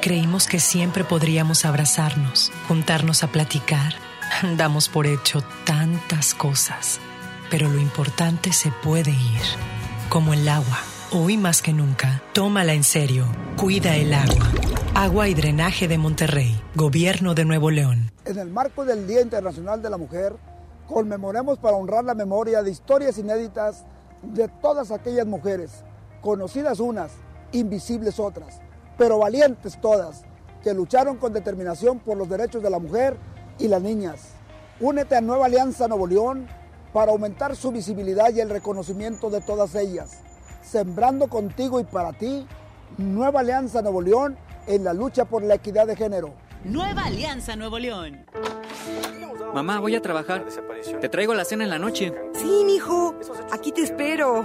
Creímos que siempre podríamos abrazarnos, juntarnos a platicar. Damos por hecho tantas cosas, pero lo importante se puede ir, como el agua. Hoy más que nunca, tómala en serio. Cuida el agua. Agua y Drenaje de Monterrey, Gobierno de Nuevo León. En el marco del Día Internacional de la Mujer, conmemoremos para honrar la memoria de historias inéditas de todas aquellas mujeres, conocidas unas, invisibles otras pero valientes todas, que lucharon con determinación por los derechos de la mujer y las niñas. Únete a Nueva Alianza Nuevo León para aumentar su visibilidad y el reconocimiento de todas ellas. Sembrando contigo y para ti, Nueva Alianza Nuevo León en la lucha por la equidad de género. Nueva Alianza Nuevo León. Mamá, voy a trabajar. Te traigo la cena en la noche. Sí, mijo. Aquí te espero.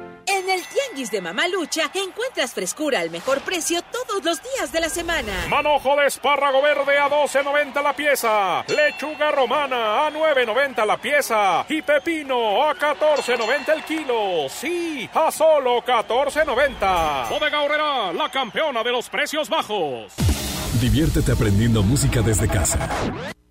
Tianguis de Mamalucha encuentras frescura al mejor precio todos los días de la semana. Manojo de espárrago verde a 12.90 la pieza. Lechuga romana a 9.90 la pieza. Y pepino a 14.90 el kilo. Sí, a solo 14.90. Bodega Horrera, la campeona de los precios bajos. Diviértete aprendiendo música desde casa.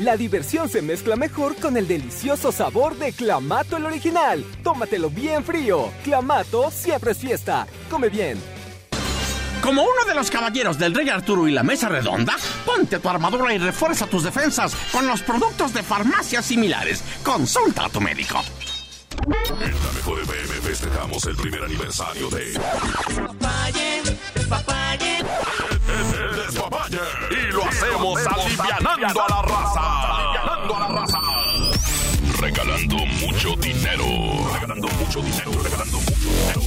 La diversión se mezcla mejor con el delicioso sabor de Clamato el original. Tómatelo bien frío. Clamato siempre es fiesta. Come bien. Como uno de los caballeros del Rey Arturo y la Mesa Redonda, ponte tu armadura y refuerza tus defensas con los productos de farmacias similares. Consulta a tu médico. En la mejor FM festejamos el primer aniversario de. Y lo hacemos alivianando a la raza. Alivianando a la raza. Regalando mucho dinero. Regalando mucho dinero. Regalando mucho dinero.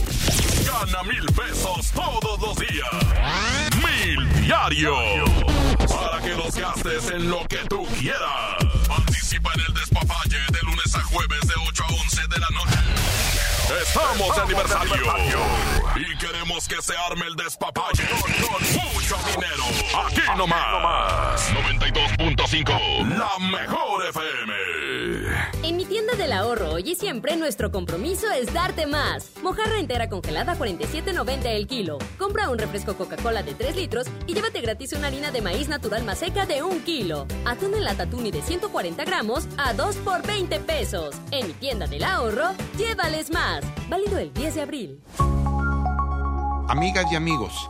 Gana mil pesos todos los días. Mil diario. Para que los gastes en lo que tú quieras. Participa en el despapalle de lunes a jueves de 8 a 11 de la noche. Estamos de aniversario. Y queremos que se arme el despapalle con, con mucho dinero. Aquí nomás. 92.5. La mejor FM. En mi tienda del ahorro hoy y siempre nuestro compromiso es darte más. Mojarra entera congelada a 47.90 el kilo. Compra un refresco Coca-Cola de 3 litros y llévate gratis una harina de maíz natural más seca de 1 kilo. Atún en lata tuni de 140 gramos a 2 por 20 pesos. En mi tienda del ahorro, llévales más. Válido el 10 de abril. Amigas y amigos,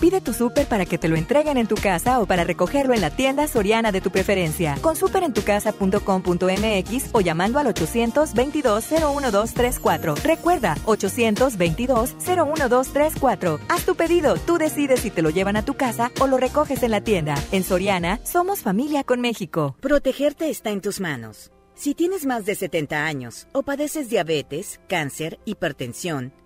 Pide tu súper para que te lo entreguen en tu casa o para recogerlo en la tienda soriana de tu preferencia. Con superentucasa.com.mx o llamando al 822-01234. Recuerda, 822-01234. Haz tu pedido, tú decides si te lo llevan a tu casa o lo recoges en la tienda. En Soriana, somos familia con México. Protegerte está en tus manos. Si tienes más de 70 años o padeces diabetes, cáncer, hipertensión,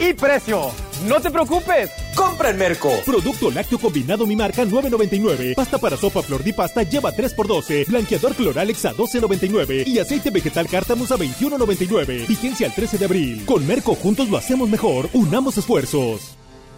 y precio, no te preocupes. Compra en Merco. Producto lácteo combinado mi marca 9.99. Pasta para sopa flor de pasta lleva 3x12. Blanqueador Cloralex a 12.99. Y aceite vegetal cártamus a 21.99. Vigencia al 13 de abril. Con Merco juntos lo hacemos mejor. Unamos esfuerzos.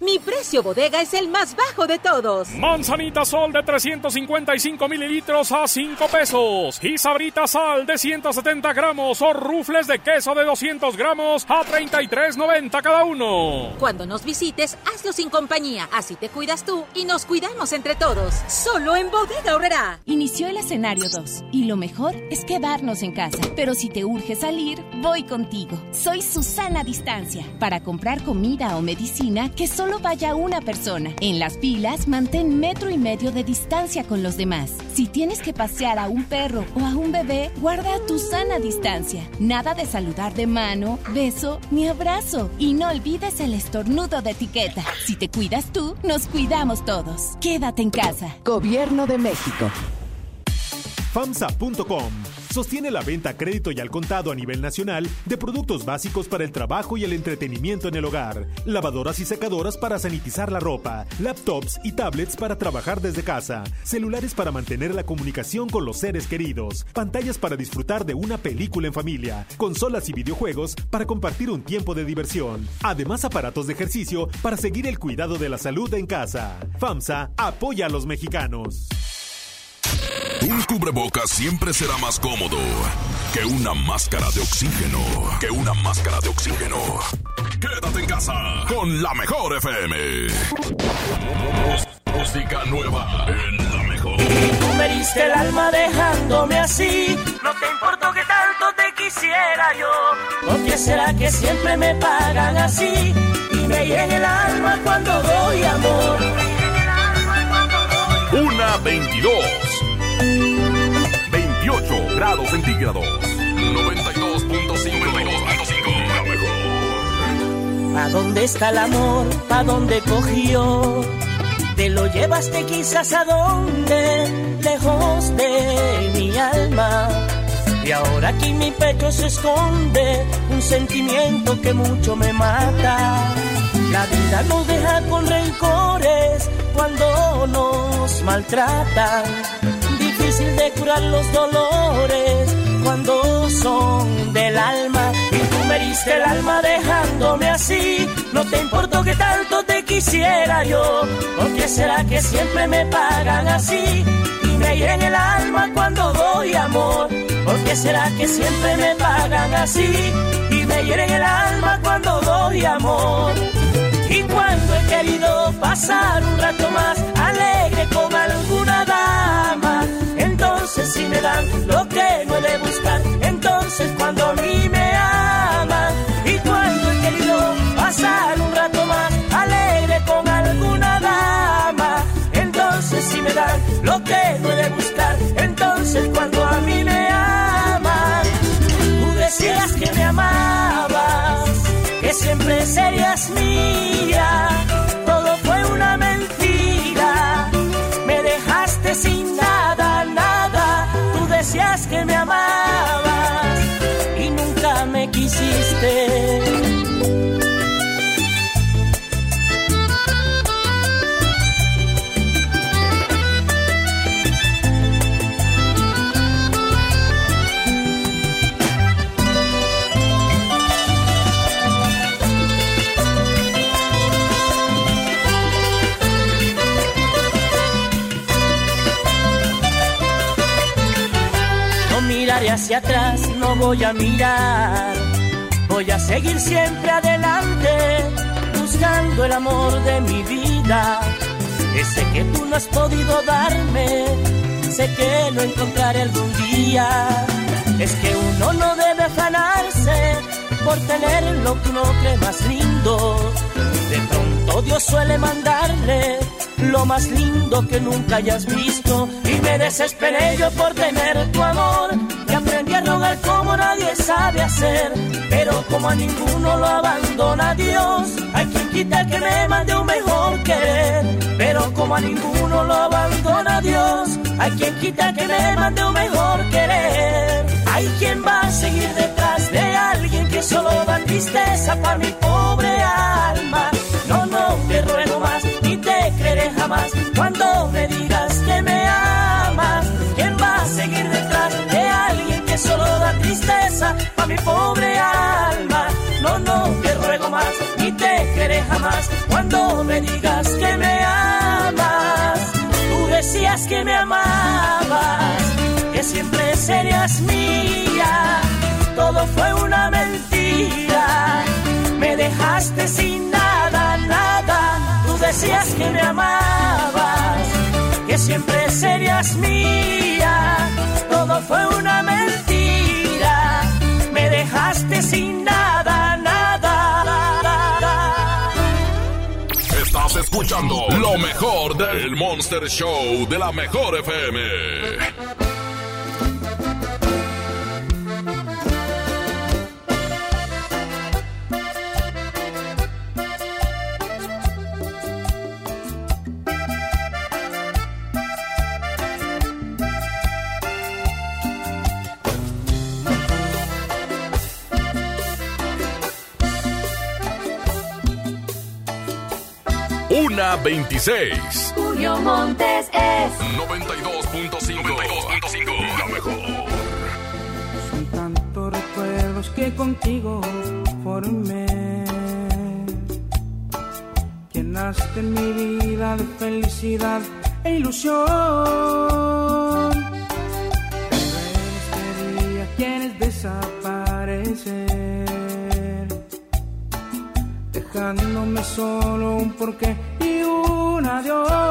Mi precio bodega es el más bajo de todos. Manzanita Sol de 355 mililitros a 5 pesos. Y Sabrita Sal de 170 gramos o rufles de queso de 200 gramos a 33.90 cada uno. Cuando nos visites, hazlo sin compañía. Así te cuidas tú y nos cuidamos entre todos. Solo en Bodega Horrera. Inició el escenario 2 y lo mejor es quedarnos en casa. Pero si te urge salir, voy contigo. Soy Susana Distancia para comprar comida o medicina que solo vaya una persona. En las filas, mantén metro y medio de distancia con los demás. Si tienes que pasear a un perro o a un bebé, guarda tu sana distancia. Nada de saludar de mano, beso ni abrazo. Y no olvides el estornudo de etiqueta. Si te cuidas tú, nos cuidamos todos. Quédate en casa. Gobierno de México. FAMSA.com sostiene la venta a crédito y al contado a nivel nacional de productos básicos para el trabajo y el entretenimiento en el hogar, lavadoras y secadoras para sanitizar la ropa, laptops y tablets para trabajar desde casa, celulares para mantener la comunicación con los seres queridos, pantallas para disfrutar de una película en familia, consolas y videojuegos para compartir un tiempo de diversión, además aparatos de ejercicio para seguir el cuidado de la salud en casa. FAMSA apoya a los mexicanos. Un cubrebocas siempre será más cómodo que una máscara de oxígeno. Que una máscara de oxígeno. Quédate en casa con la mejor FM. Música nueva en la mejor. Tú me diste el alma dejándome así. No te importó que tanto te quisiera yo. ¿Por qué será que siempre me pagan así? Y me llena el alma cuando doy amor. Una 22. 28 grados centígrados. 92.5. La mejor. ¿A dónde está el amor? ¿A dónde cogió? Te lo llevaste quizás a dónde, lejos de mi alma. Y ahora aquí mi pecho se esconde un sentimiento que mucho me mata. La vida nos deja con rencores cuando nos maltratan. Difícil de curar los dolores cuando son del alma. Y tú me diste el alma dejándome así. No te importó que tanto te quisiera yo. ¿Por qué será que siempre me pagan así? Y me hieren el alma cuando doy amor. ¿Por qué será que siempre me pagan así? Y me hieren el alma cuando doy amor. Y cuando he querido pasar un rato más alegre con entonces si me dan lo que no he de buscar, entonces cuando a mí me aman. Y cuando he querido pasar un rato más alegre con alguna dama, entonces si me dan lo que no he de buscar, entonces cuando a mí me aman. Tú decías que me amabas que siempre serías mía. Hacia atrás, no voy a mirar. Voy a seguir siempre adelante, buscando el amor de mi vida. Ese que tú no has podido darme, sé que lo encontraré algún día. Es que uno no debe afanarse por tener lo que uno cree más lindo. De pronto Dios suele mandarle lo más lindo que nunca hayas visto. Y me desesperé yo por tener tu amor. Y aprendí a rogar como nadie sabe hacer. Pero como a ninguno lo abandona Dios, hay quien quita que me mande un mejor querer. Pero como a ninguno lo abandona Dios, hay quien quita que me mande un mejor querer. Hay quien va a seguir detrás de alguien que solo da tristeza para mi pobre alma. No, no te ruego más, ni te creeré jamás. Cuando me digas que me amas, ¿quién va a seguir detrás de alguien que solo da tristeza a mi pobre alma? No, no te ruego más, ni te creeré jamás. Cuando me digas que me amas, tú decías que me amabas, que siempre serías mía. Todo fue una mentira, me dejaste sin nada decías que me amabas, que siempre serías mía. Todo fue una mentira, me dejaste sin nada, nada. Estás escuchando lo mejor del Monster Show de la Mejor FM. 26. Julio Montes es 92.5. 92.5. Lo mejor. Son tantos recuerdos que contigo formé. Llenaste mi vida de felicidad e ilusión. Pero este día quieres desaparecer. Dejándome solo un porqué 就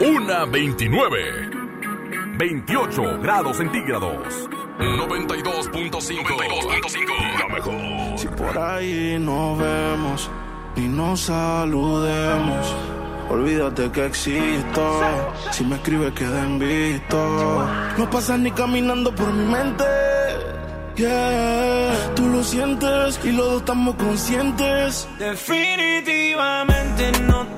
Una 29. 28 grados centígrados. 92.5. 92.5. La mejor. Si por ahí nos vemos y nos saludemos. Olvídate que existo. Si me escribes, queda en visto. No pasas ni caminando por mi mente. Yeah. Tú lo sientes y los dos estamos conscientes. Definitivamente no te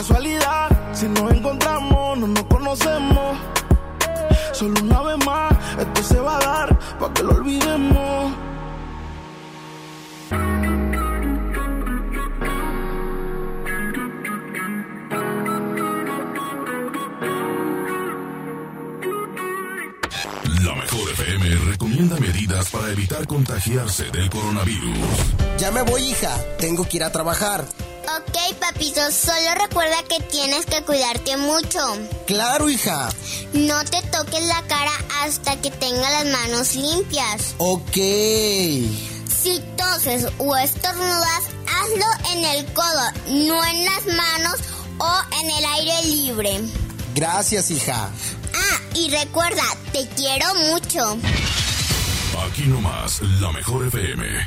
casualidad, si nos encontramos, no nos conocemos. Solo una vez más, esto se va a dar para que lo olvidemos. La mejor FM recomienda medidas para evitar contagiarse del coronavirus. Ya me voy, hija. Tengo que ir a trabajar. Ok, papito, solo recuerda que tienes que cuidarte mucho. Claro, hija. No te toques la cara hasta que tenga las manos limpias. Ok. Si toses o estornudas, hazlo en el codo, no en las manos o en el aire libre. Gracias, hija. Ah, y recuerda, te quiero mucho. Aquí nomás, la mejor FM.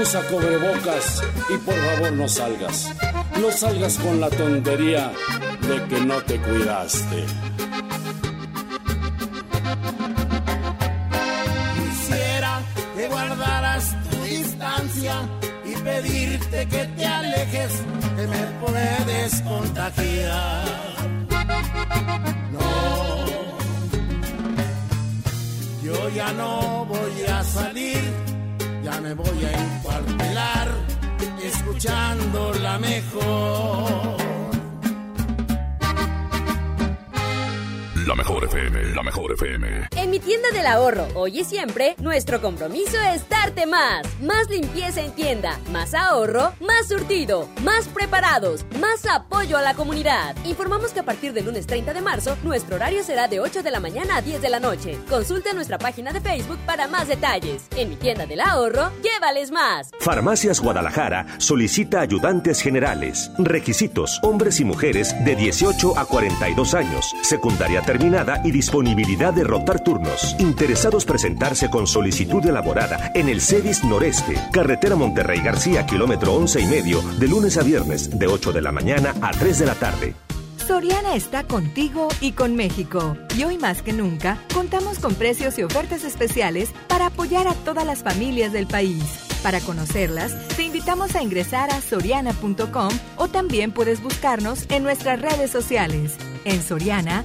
usa cobrebocas y por favor no salgas. No salgas con la tontería de que no te cuidaste. Quisiera que guardaras tu distancia y pedirte que te alejes, que me puedes contagiar. No, yo ya no voy a salir, me voy a encuartelar, escuchando la mejor. La mejor FM, la mejor FM. En mi tienda del ahorro, hoy y siempre, nuestro compromiso es darte más. Más limpieza en tienda, más ahorro, más surtido, más preparados, más apoyo a la comunidad. Informamos que a partir del lunes 30 de marzo, nuestro horario será de 8 de la mañana a 10 de la noche. Consulta nuestra página de Facebook para más detalles. En mi tienda del ahorro, llévales más. Farmacias Guadalajara solicita ayudantes generales. Requisitos: hombres y mujeres de 18 a 42 años. Secundaria terminada y disponibilidad de rotar turnos. Interesados presentarse con solicitud elaborada en el CEDIS Noreste, carretera Monterrey García, kilómetro 11 y medio, de lunes a viernes, de 8 de la mañana a 3 de la tarde. Soriana está contigo y con México. Y hoy más que nunca, contamos con precios y ofertas especiales para apoyar a todas las familias del país. Para conocerlas, te invitamos a ingresar a soriana.com o también puedes buscarnos en nuestras redes sociales. En Soriana,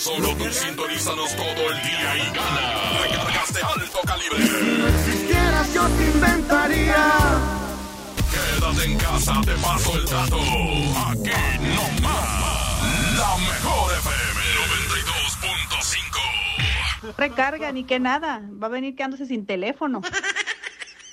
Solo tú sintonízanos todo el día y gana. Recargas de alto calibre. Si no existieras, yo te inventaría. Quédate en casa, te paso el dato. Aquí no más. La mejor FM 92.5. Recarga, ni que nada. Va a venir quedándose sin teléfono.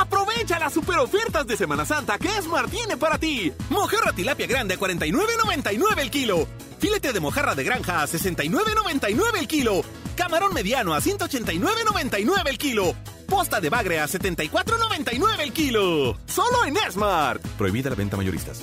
Aprovecha las super ofertas de Semana Santa que Esmar tiene para ti. Mojarra tilapia grande a 49.99 el kilo. Filete de mojarra de granja a 69.99 el kilo. Camarón mediano a 189.99 el kilo. Posta de bagre a 74.99 el kilo. Solo en Esmart. Prohibida la venta mayoristas.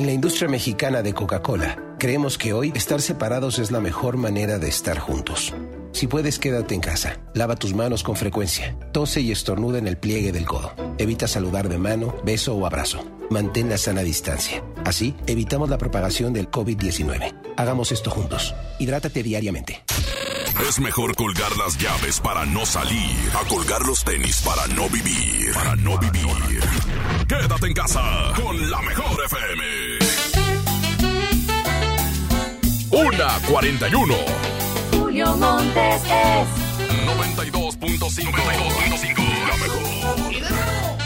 En la industria mexicana de Coca-Cola, creemos que hoy estar separados es la mejor manera de estar juntos. Si puedes, quédate en casa. Lava tus manos con frecuencia. Tose y estornuda en el pliegue del codo. Evita saludar de mano, beso o abrazo. Mantén la sana distancia. Así, evitamos la propagación del COVID-19. Hagamos esto juntos. Hidrátate diariamente. Es mejor colgar las llaves para no salir a colgar los tenis para no vivir. Para no vivir. Quédate en casa con la mejor FM. Una 41. Julio Montes es 92.5. 92.5. La mejor. Y de nuevo,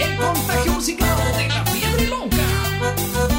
el contagio musical de la fiebre loca.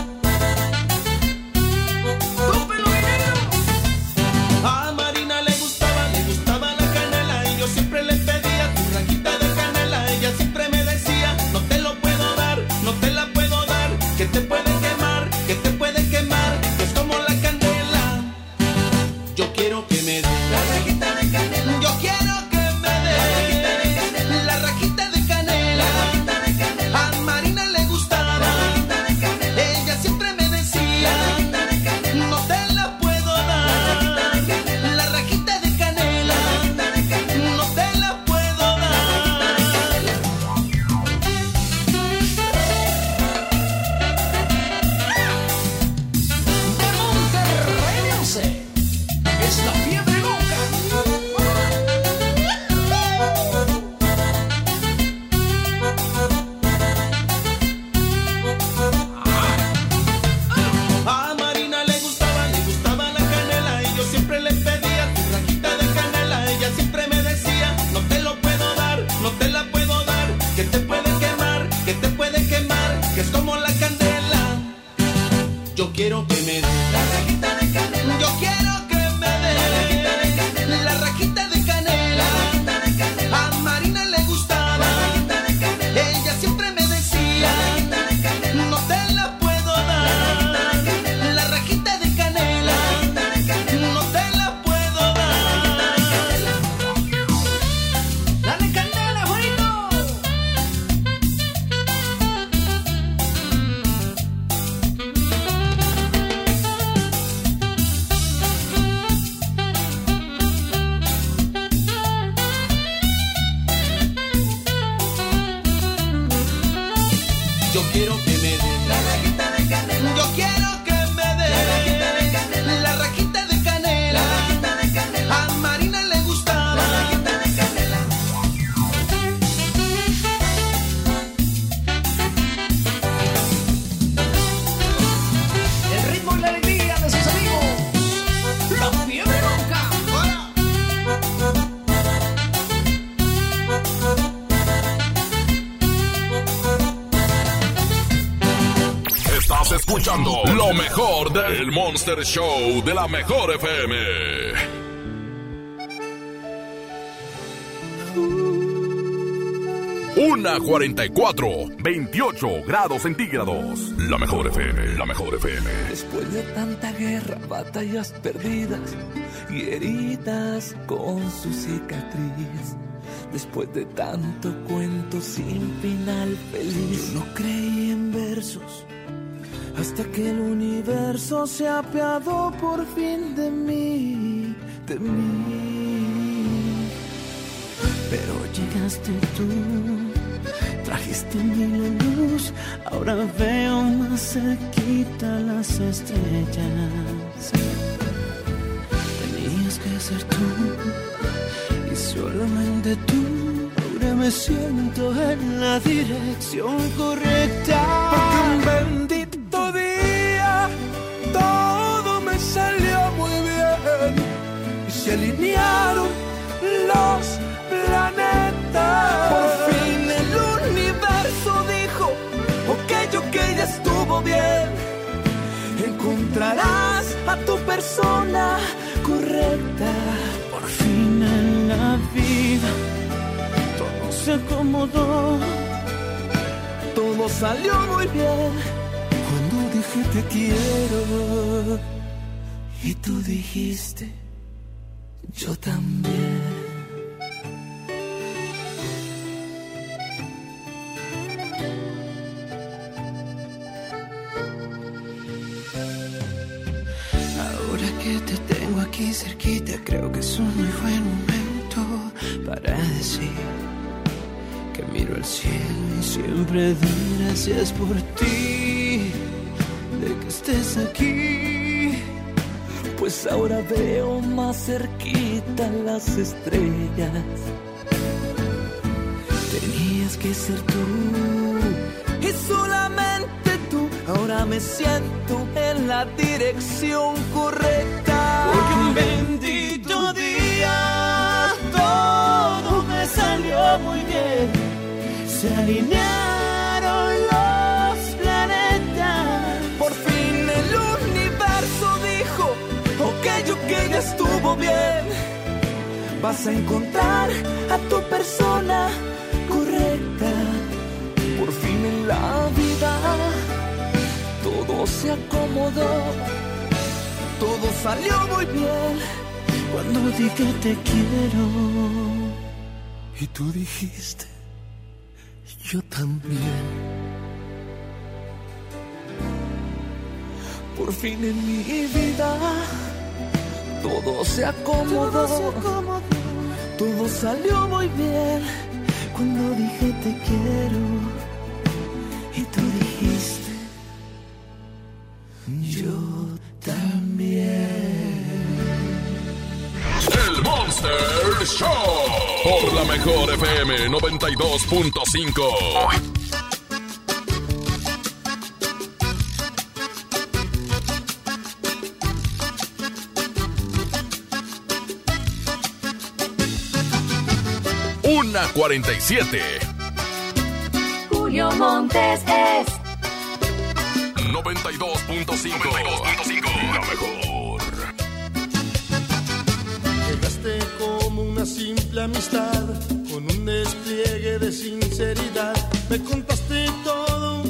Lo mejor del Monster Show de la mejor FM. Una 44, 28 grados centígrados. La mejor FM, la mejor FM. Después de tanta guerra, batallas perdidas y heridas con su cicatriz. Después de tanto cuento sin final feliz. Yo no creí en versos hasta que el universo se apiadó por fin de mí, de mí. Pero llegaste tú, trajiste la luz, ahora veo más cerquita las estrellas. Tenías que ser tú, y solamente tú, ahora me siento en la dirección correcta. Porque un bendito se alinearon los planetas. Por fin el universo dijo, ok, ok, ya estuvo bien. Encontrarás a tu persona correcta. Por fin en la vida todo se acomodó. Todo salió muy bien cuando dije te quiero. Y tú dijiste, yo también. Ahora que te tengo aquí cerquita, creo que es un muy buen momento para decir que miro al cielo y siempre doy gracias por ti, de que estés aquí. Pues ahora veo más cerquita las estrellas. Tenías que ser tú y solamente tú. Ahora me siento en la dirección correcta. Porque un bendito día todo me salió muy bien. Se alinearon estuvo bien. Vas a encontrar a tu persona correcta. Por fin en la vida todo se acomodó. Todo salió muy bien cuando dije te quiero. Y tú dijiste, yo también. Por fin en mi vida todo se acomodó. Todo salió muy bien cuando dije te quiero. Y tú dijiste, yo también. El Monster Show por la mejor FM 92.5. Una 47. Julio Montes es 92.5. La mejor. Llegaste como una simple amistad, con un despliegue de sinceridad. Me contaste todo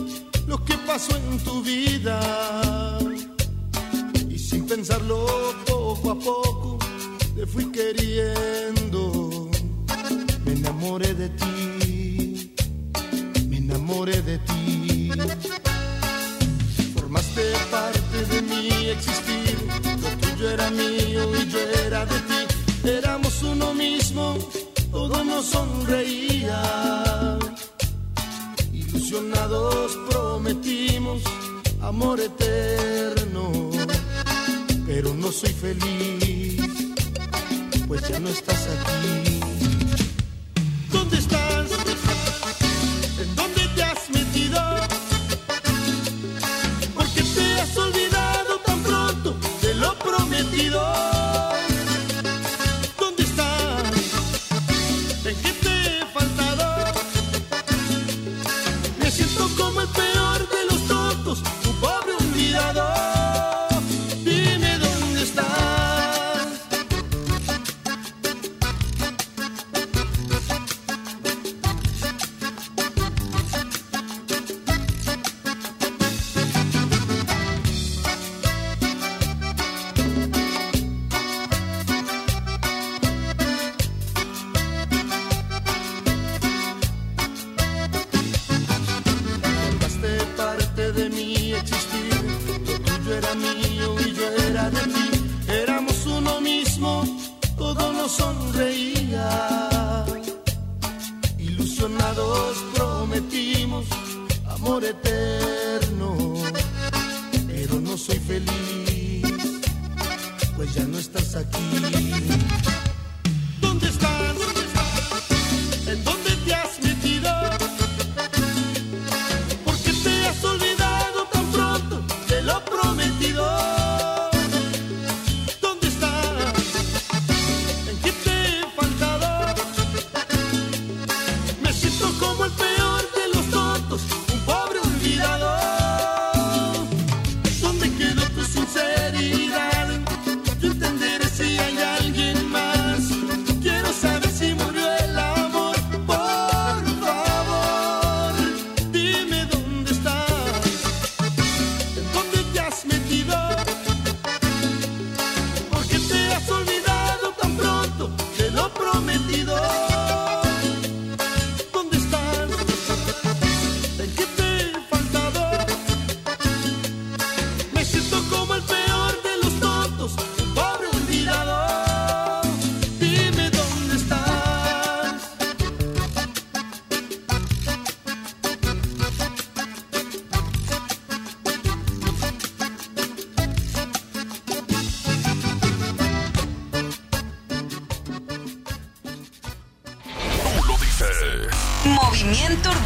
lo que pasó en tu vida. Y sin pensarlo poco a poco, te fui queriendo. Me enamoré de ti, me enamoré de ti. Formaste parte de mi existir, lo tuyo era mío y yo era de ti. Éramos uno mismo, todo nos sonreía. Ilusionados prometimos amor eterno, pero no soy feliz, pues ya no estás aquí.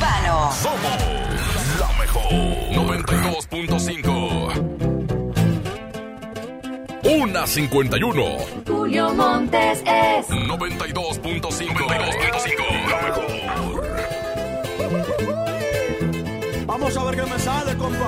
Urbano. Somos la mejor 92.5. Una 51. Julio Montes es 92.5. La mejor. Vamos a ver qué me sale, compa.